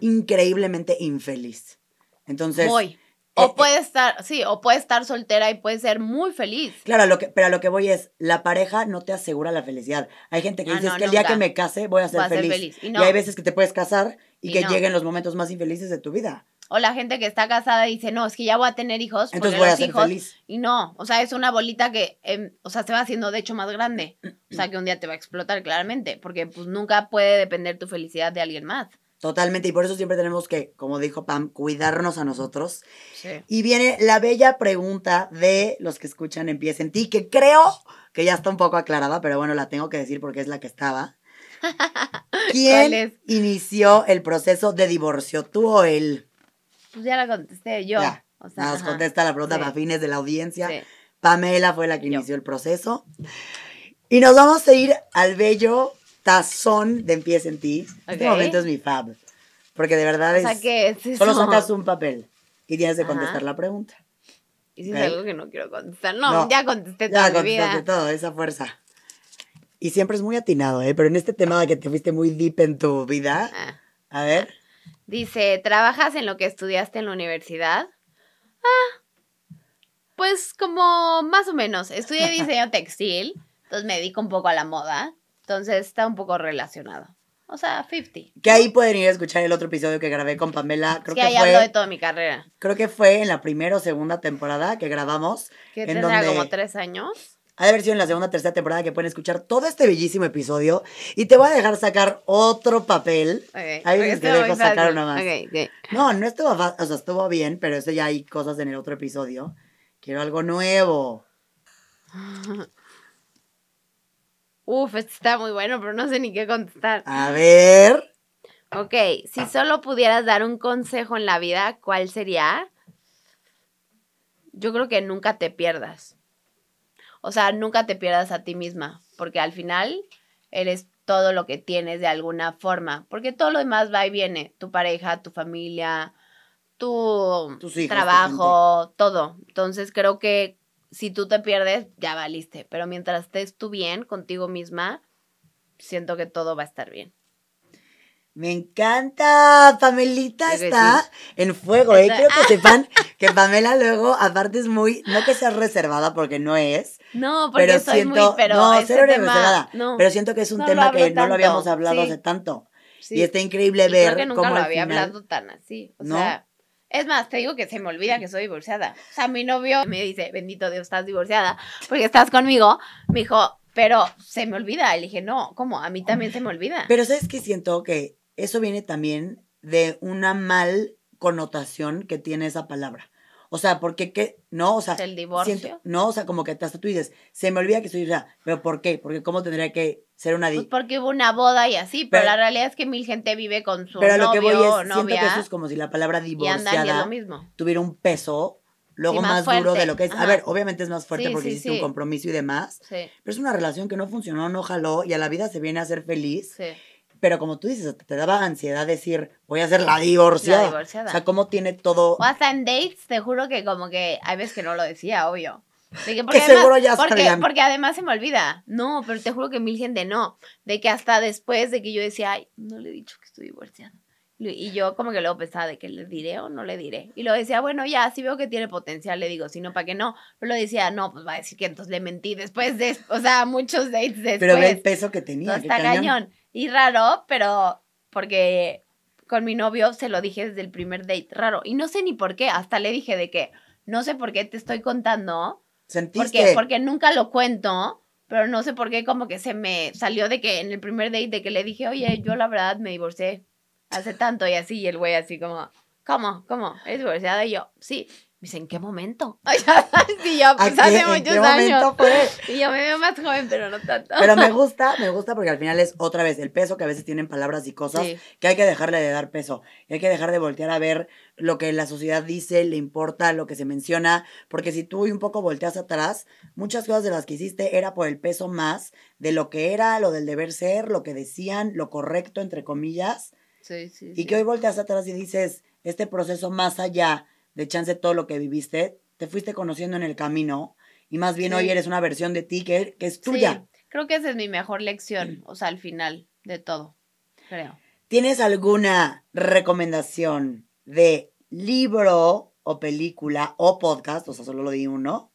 increíblemente infeliz. Entonces. Voy. O eh, puede estar, sí, o puede estar soltera y puede ser muy feliz. Claro, lo que, pero a lo que voy es, la pareja no te asegura la felicidad. Hay gente que ah, dice, es que el día que me case voy a ser feliz. Y, hay veces que te puedes casar y, que lleguen los momentos más infelices de tu vida. O la gente que está casada y dice, no, es que ya voy a tener hijos. Entonces voy a ser feliz. Y no, o sea, es una bolita que, em, o sea, se va haciendo de hecho más grande. O sea, que un día te va a explotar claramente, porque pues nunca puede depender tu felicidad de alguien más. Totalmente, y por eso siempre tenemos que, como dijo Pam, cuidarnos a nosotros. Sí. Y viene la bella pregunta de los que escuchan Empieza en ti, que creo que ya está un poco aclarada, pero bueno, la tengo que decir porque es la que estaba. ¿Quién inició el proceso de divorcio, tú o él? Pues ya la contesté yo. Ya. O sea, Nos contesta la pregunta para fines de la audiencia. Pamela fue la que inició el proceso. Y nos vamos a ir al bello tazón de Empieza en ti. Este momento es mi fab. Porque de verdad es. O sea, ¿qué es Solo sacas un papel y tienes que contestar la pregunta. Y si es algo que no quiero contestar. No, ya contesté toda ya mi vida. todo, esa fuerza. Y siempre es muy atinado, ¿eh? Pero en este tema de que te fuiste muy deep en tu vida. Ah. A ver. Dice, ¿trabajas en lo que estudiaste en la universidad? Ah, pues como más o menos. Estudié diseño textil, entonces me dedico un poco a la moda, entonces está un poco relacionado. O sea, 50. Que ahí pueden ir a escuchar el otro episodio que grabé con Pamela. Creo que, ahí hablo de toda mi carrera. Creo que fue en la primera o segunda temporada que grabamos. Que tendrá como tres años ha de haber sido en la segunda o tercera temporada que pueden escuchar todo este bellísimo episodio. Y te voy a dejar sacar otro papel. Ahí te dejo sacar una más. No, no estuvo fácil, o sea, estuvo bien, pero eso ya hay cosas en el otro episodio. Quiero algo nuevo. Uf, este está muy bueno, pero no sé ni qué contestar. A ver. Ok, si solo pudieras dar un consejo en la vida, ¿cuál sería? Yo creo que nunca te pierdas. O sea, nunca te pierdas a ti misma, porque al final eres todo lo que tienes de alguna forma, porque todo lo demás va y viene, tu pareja, tu familia, tu trabajo, todo. Entonces creo que si tú te pierdes, ya valiste, pero mientras estés tú bien contigo misma, siento que todo va a estar bien. Me encanta, Pamelita está en fuego, ¿eh? Quiero que sepan que Pamela luego, aparte es muy, no que sea reservada porque no es. No, porque pero soy muy, pero no, reservada. No, pero siento que es un tema que no lo habíamos hablado hace tanto. Y está increíble ver creo que nunca lo había hablado tan así. O sea, es más, te digo que se me olvida que soy divorciada. O sea, mi novio me dice, bendito Dios, estás divorciada porque estás conmigo. Me dijo, pero se me olvida. Le dije, no, ¿cómo? A mí también se me olvida. Pero ¿sabes qué siento? Que eso viene también de una mal connotación que tiene esa palabra. O sea, porque qué, no, o sea, el divorcio. no, o sea, como que hasta tú dices, se me olvida que soy, o sea, pero ¿por qué? Porque cómo tendría que ser una pues porque hubo una boda y así, pero, la realidad es que mil gente vive con su pero lo que voy es, siento que eso es como si la palabra divorciada tuviera un peso luego más, duro de lo que es. A ver, obviamente es más fuerte porque hiciste un compromiso y demás, pero es una relación que no funcionó, no jaló y a la vida se viene a ser feliz. Pero como tú dices, te daba ansiedad decir, voy a ser la divorciada. La divorciada. O sea, cómo tiene todo. O hasta en dates, te juro que como que hay veces que no lo decía, obvio. De que, Que seguro ya porque, porque además se me olvida. No, pero te juro que mil gente no. De que hasta después de que yo decía, ay, no le he dicho que estoy divorciada. Y yo como que luego pensaba de que le diré o no le diré. Y lo decía, bueno, ya, si veo que tiene potencial, le digo, si no, ¿para qué no? Pero lo decía, no, pues va a decir que entonces le mentí después de, o sea, muchos dates después. pero ve el peso que tenía. Qué está cañón. cañón. Y raro, pero porque con mi novio se lo dije desde el primer date, raro. Y no sé ni por qué, hasta le dije de que no sé por qué te estoy contando, ¿Sentiste? porque, porque nunca lo cuento, pero no sé por qué como que se me salió de que en el primer date de que le dije, oye, yo la verdad me divorcié hace tanto y así, y el güey así como, ¿cómo? ¿Cómo? ¿Eres divorciada? Y yo, sí. Me dice, ¿en qué momento? sí, yo, ¿A pues qué- hace ¿En muchos qué años. momento fue? Y yo me veo más joven, pero no tanto. Pero me gusta, me gusta porque al final es otra vez el peso que a veces tienen palabras y cosas Sí. que hay que dejarle de dar peso. Y hay que dejar de voltear a ver lo que la sociedad dice, le importa, lo que se menciona. Porque si tú un poco volteas atrás, muchas cosas de las que hiciste era por el peso más de lo que era, lo del deber ser, lo que decían, lo correcto, entre comillas. Sí, sí, Y sí. que hoy volteas atrás y dices, este proceso más allá de chance todo lo que viviste, te fuiste conociendo en el camino. Y más bien Sí. hoy eres una versión de ti que, que es tuya. Sí, creo que esa es mi mejor lección, o sea, al final de todo, creo. ¿Tienes alguna recomendación de libro o película o podcast, o sea, solo lo di uno,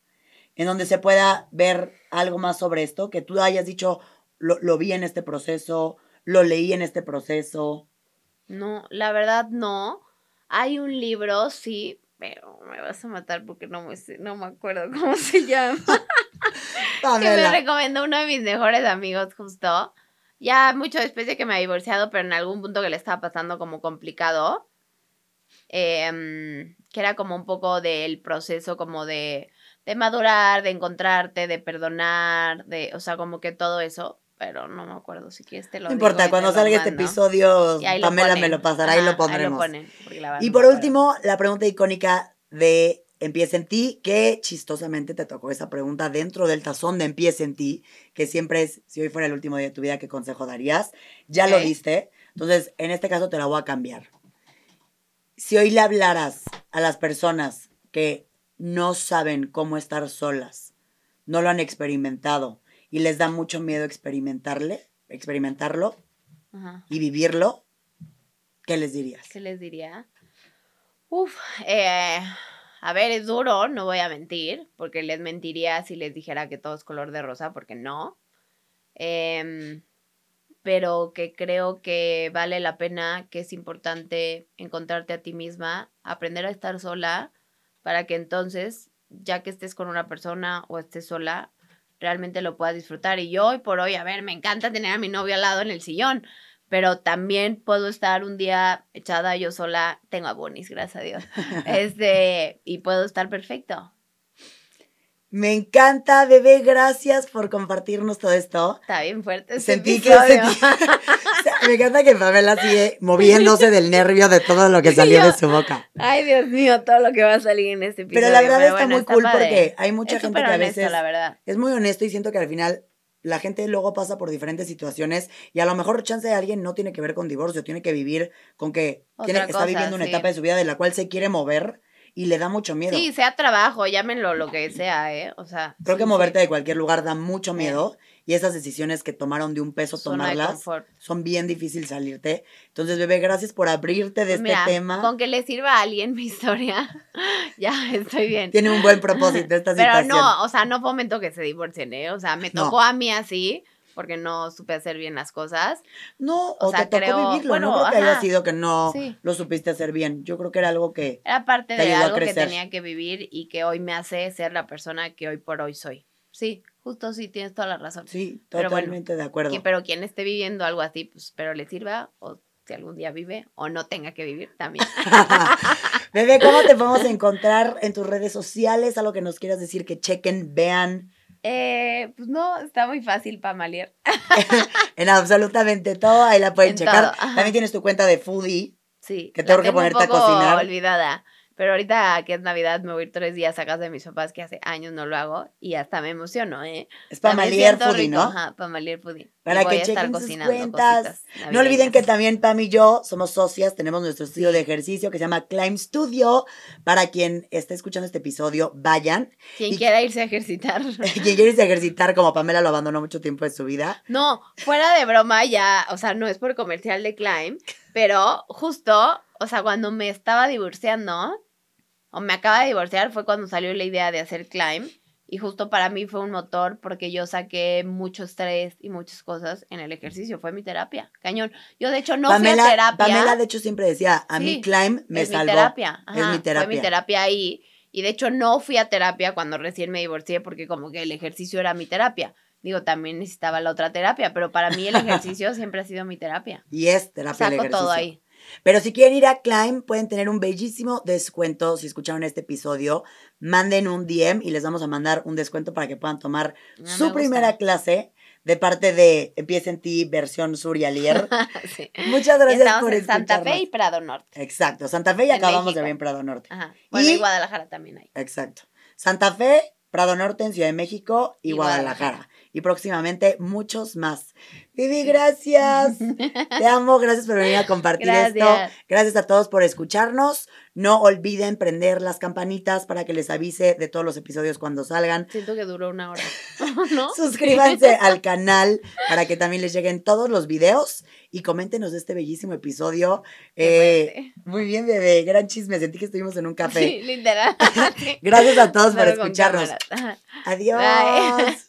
en donde se pueda ver algo más sobre esto, que tú hayas dicho, lo, lo vi en este proceso, lo leí en este proceso? No, la verdad no. Hay un libro, sí, pero me vas a matar porque no me, no me acuerdo cómo se llama. que me recomendó uno de mis mejores amigos justo. Ya mucho después de que me ha divorciado, pero en algún punto que le estaba pasando como complicado. em, que era como un poco del proceso como de, de madurar, de encontrarte, de perdonar, de, o sea, como que todo eso. Pero no me acuerdo si quieres te lo No digo importa, cuando salga este mando. episodio, Pamela me lo pasará y lo pondremos. ponen, la y por último, la pregunta icónica de Empieza en ti, que chistosamente te tocó esa pregunta dentro del tazón de Empieza en ti, que siempre es, si hoy fuera el último día de tu vida, ¿qué consejo darías? Ya lo diste, entonces en este caso te la voy a cambiar. Si hoy le hablaras a las personas que no saben cómo estar solas, no lo han experimentado y les da mucho miedo experimentarle, experimentarlo Ajá. y vivirlo, ¿qué les dirías? ¿Qué les diría? Uf, eh, a ver, es duro, no voy a mentir, porque les mentiría si les dijera que todo es color de rosa, porque no. Em, pero que creo que vale la pena, que es importante encontrarte a ti misma, aprender a estar sola, para que entonces, ya que estés con una persona o estés sola, realmente lo puedas disfrutar. Y yo hoy por hoy, a ver, me encanta tener a mi novio al lado en el sillón, pero también puedo estar un día echada yo sola, tengo a Bonis, gracias a Dios, este, y puedo estar perfecto. Me encanta, bebé, gracias por compartirnos todo esto. Está bien fuerte. este Sentí que sentí- o sea, me encanta que Pamela sigue moviéndose del nervio de todo lo que salió de su boca. Ay, Dios mío, todo lo que va a salir en este episodio. Pero la verdad está bueno, muy cool padre. porque hay mucha es gente que a honesto, veces la verdad. es muy honesto y siento que al final la gente luego pasa por diferentes situaciones y a lo mejor chance de alguien no tiene que ver con divorcio, tiene que vivir con que tiene, Otra está cosa, viviendo una sí. etapa de su vida de la cual se quiere mover y le da mucho miedo. Sí, sea trabajo, llámenlo lo que sea, ¿eh? O sea. Creo sí, que moverte sí. de cualquier lugar da mucho miedo y esas decisiones que tomaron de un peso Zona tomarlas son bien difíciil salirte. Entonces, bebé, gracias por abrirte de este mira, tema. Con que le sirva a alguien mi historia, ya estoy bien. Tiene un buen propósito esta Pero situación. no, o sea, no fomento que se divorcien, ¿eh? O sea, me No. tocó a mí así, porque no supe hacer bien las cosas. No, o o, sea, te tocó creo- vivirlo. bueno, no creo que haya ajá. sido que no Sí. lo supiste hacer bien. Yo creo que era algo que. Era parte Te de ayudó a algo que tenía que vivir y que hoy me hace ser la persona que hoy por hoy soy. Sí, justo sí, tienes toda la razón. Sí, Pero bueno, totalmente de acuerdo. Que- pero quien esté viviendo algo así, pues espero le sirva o si algún día vive o no tenga que vivir también. Bebé, ¿cómo te podemos encontrar en tus redes sociales? Algo que nos quieras decir, que chequen, vean eh, pues no, está muy fácil para maliar. en absolutamente todo. Ahí la pueden En checar. todo. También tienes tu cuenta de foodie. Sí. Que tengo que ponerte a cocinar. olvidada. Pero ahorita que es Navidad me voy a ir tres días a casa de mis papás, que hace años no lo hago, y hasta me emociono, ¿eh? Es Pamalier Foodie, ¿no? Ajá, Pamalier Foodie. Para que chequen sus cuentas. No olviden que también Pam y yo somos socias, tenemos nuestro estudio de ejercicio que se llama Climb Studio. Para quien esté escuchando este episodio, vayan. Quien quiera irse a ejercitar. quien quiera irse a ejercitar, como Pamela lo abandonó mucho tiempo de su vida. No, fuera de broma ya, o sea, no es por comercial de Climb, pero justo, o sea, cuando me estaba divorciando o me acaba de divorciar fue cuando salió la idea de hacer climb. Y justo para mí fue un motor porque yo saqué mucho estrés y muchas cosas en el ejercicio. Fue mi terapia, cañón. Yo de hecho no fui a terapia. Pamela de hecho siempre decía, a mí climb me es salvó. Mi terapia. es mi terapia. Fue mi terapia ahí. Y de hecho no fui a terapia cuando recién me divorcié porque como que el ejercicio era mi terapia. Digo, también necesitaba la otra terapia, pero para mí el ejercicio siempre ha sido mi terapia. Y es terapia Saco todo ahí. Pero si quieren ir a Climb, pueden tener un bellísimo descuento. Si escucharon este episodio, manden un DM y les vamos a mandar un descuento para que puedan tomar su primera clase de parte de Empieza en ti, versión Surialier. sí. Muchas gracias por en Santa Fe y Prado Norte. Exacto, Santa Fe y acabamos de ver en Prado Norte. Ajá. Bueno, y Guadalajara también hay. Exacto. Santa Fe, Prado Norte en Ciudad de México y, Guadalajara y próximamente muchos más. Vivi, gracias. Te amo, gracias por venir a compartir esto. Gracias a todos por escucharnos. No olviden prender las campanitas para que les avise de todos los episodios cuando salgan. Siento que duró una hora. ¿No? Suscríbanse al canal para que también les lleguen todos los videos y coméntenos de este bellísimo episodio. Eh, muy bien, bebé. Gran chisme. Sentí que estuvimos en un café. Sí, literal. Gracias a todos por escucharnos. Adiós.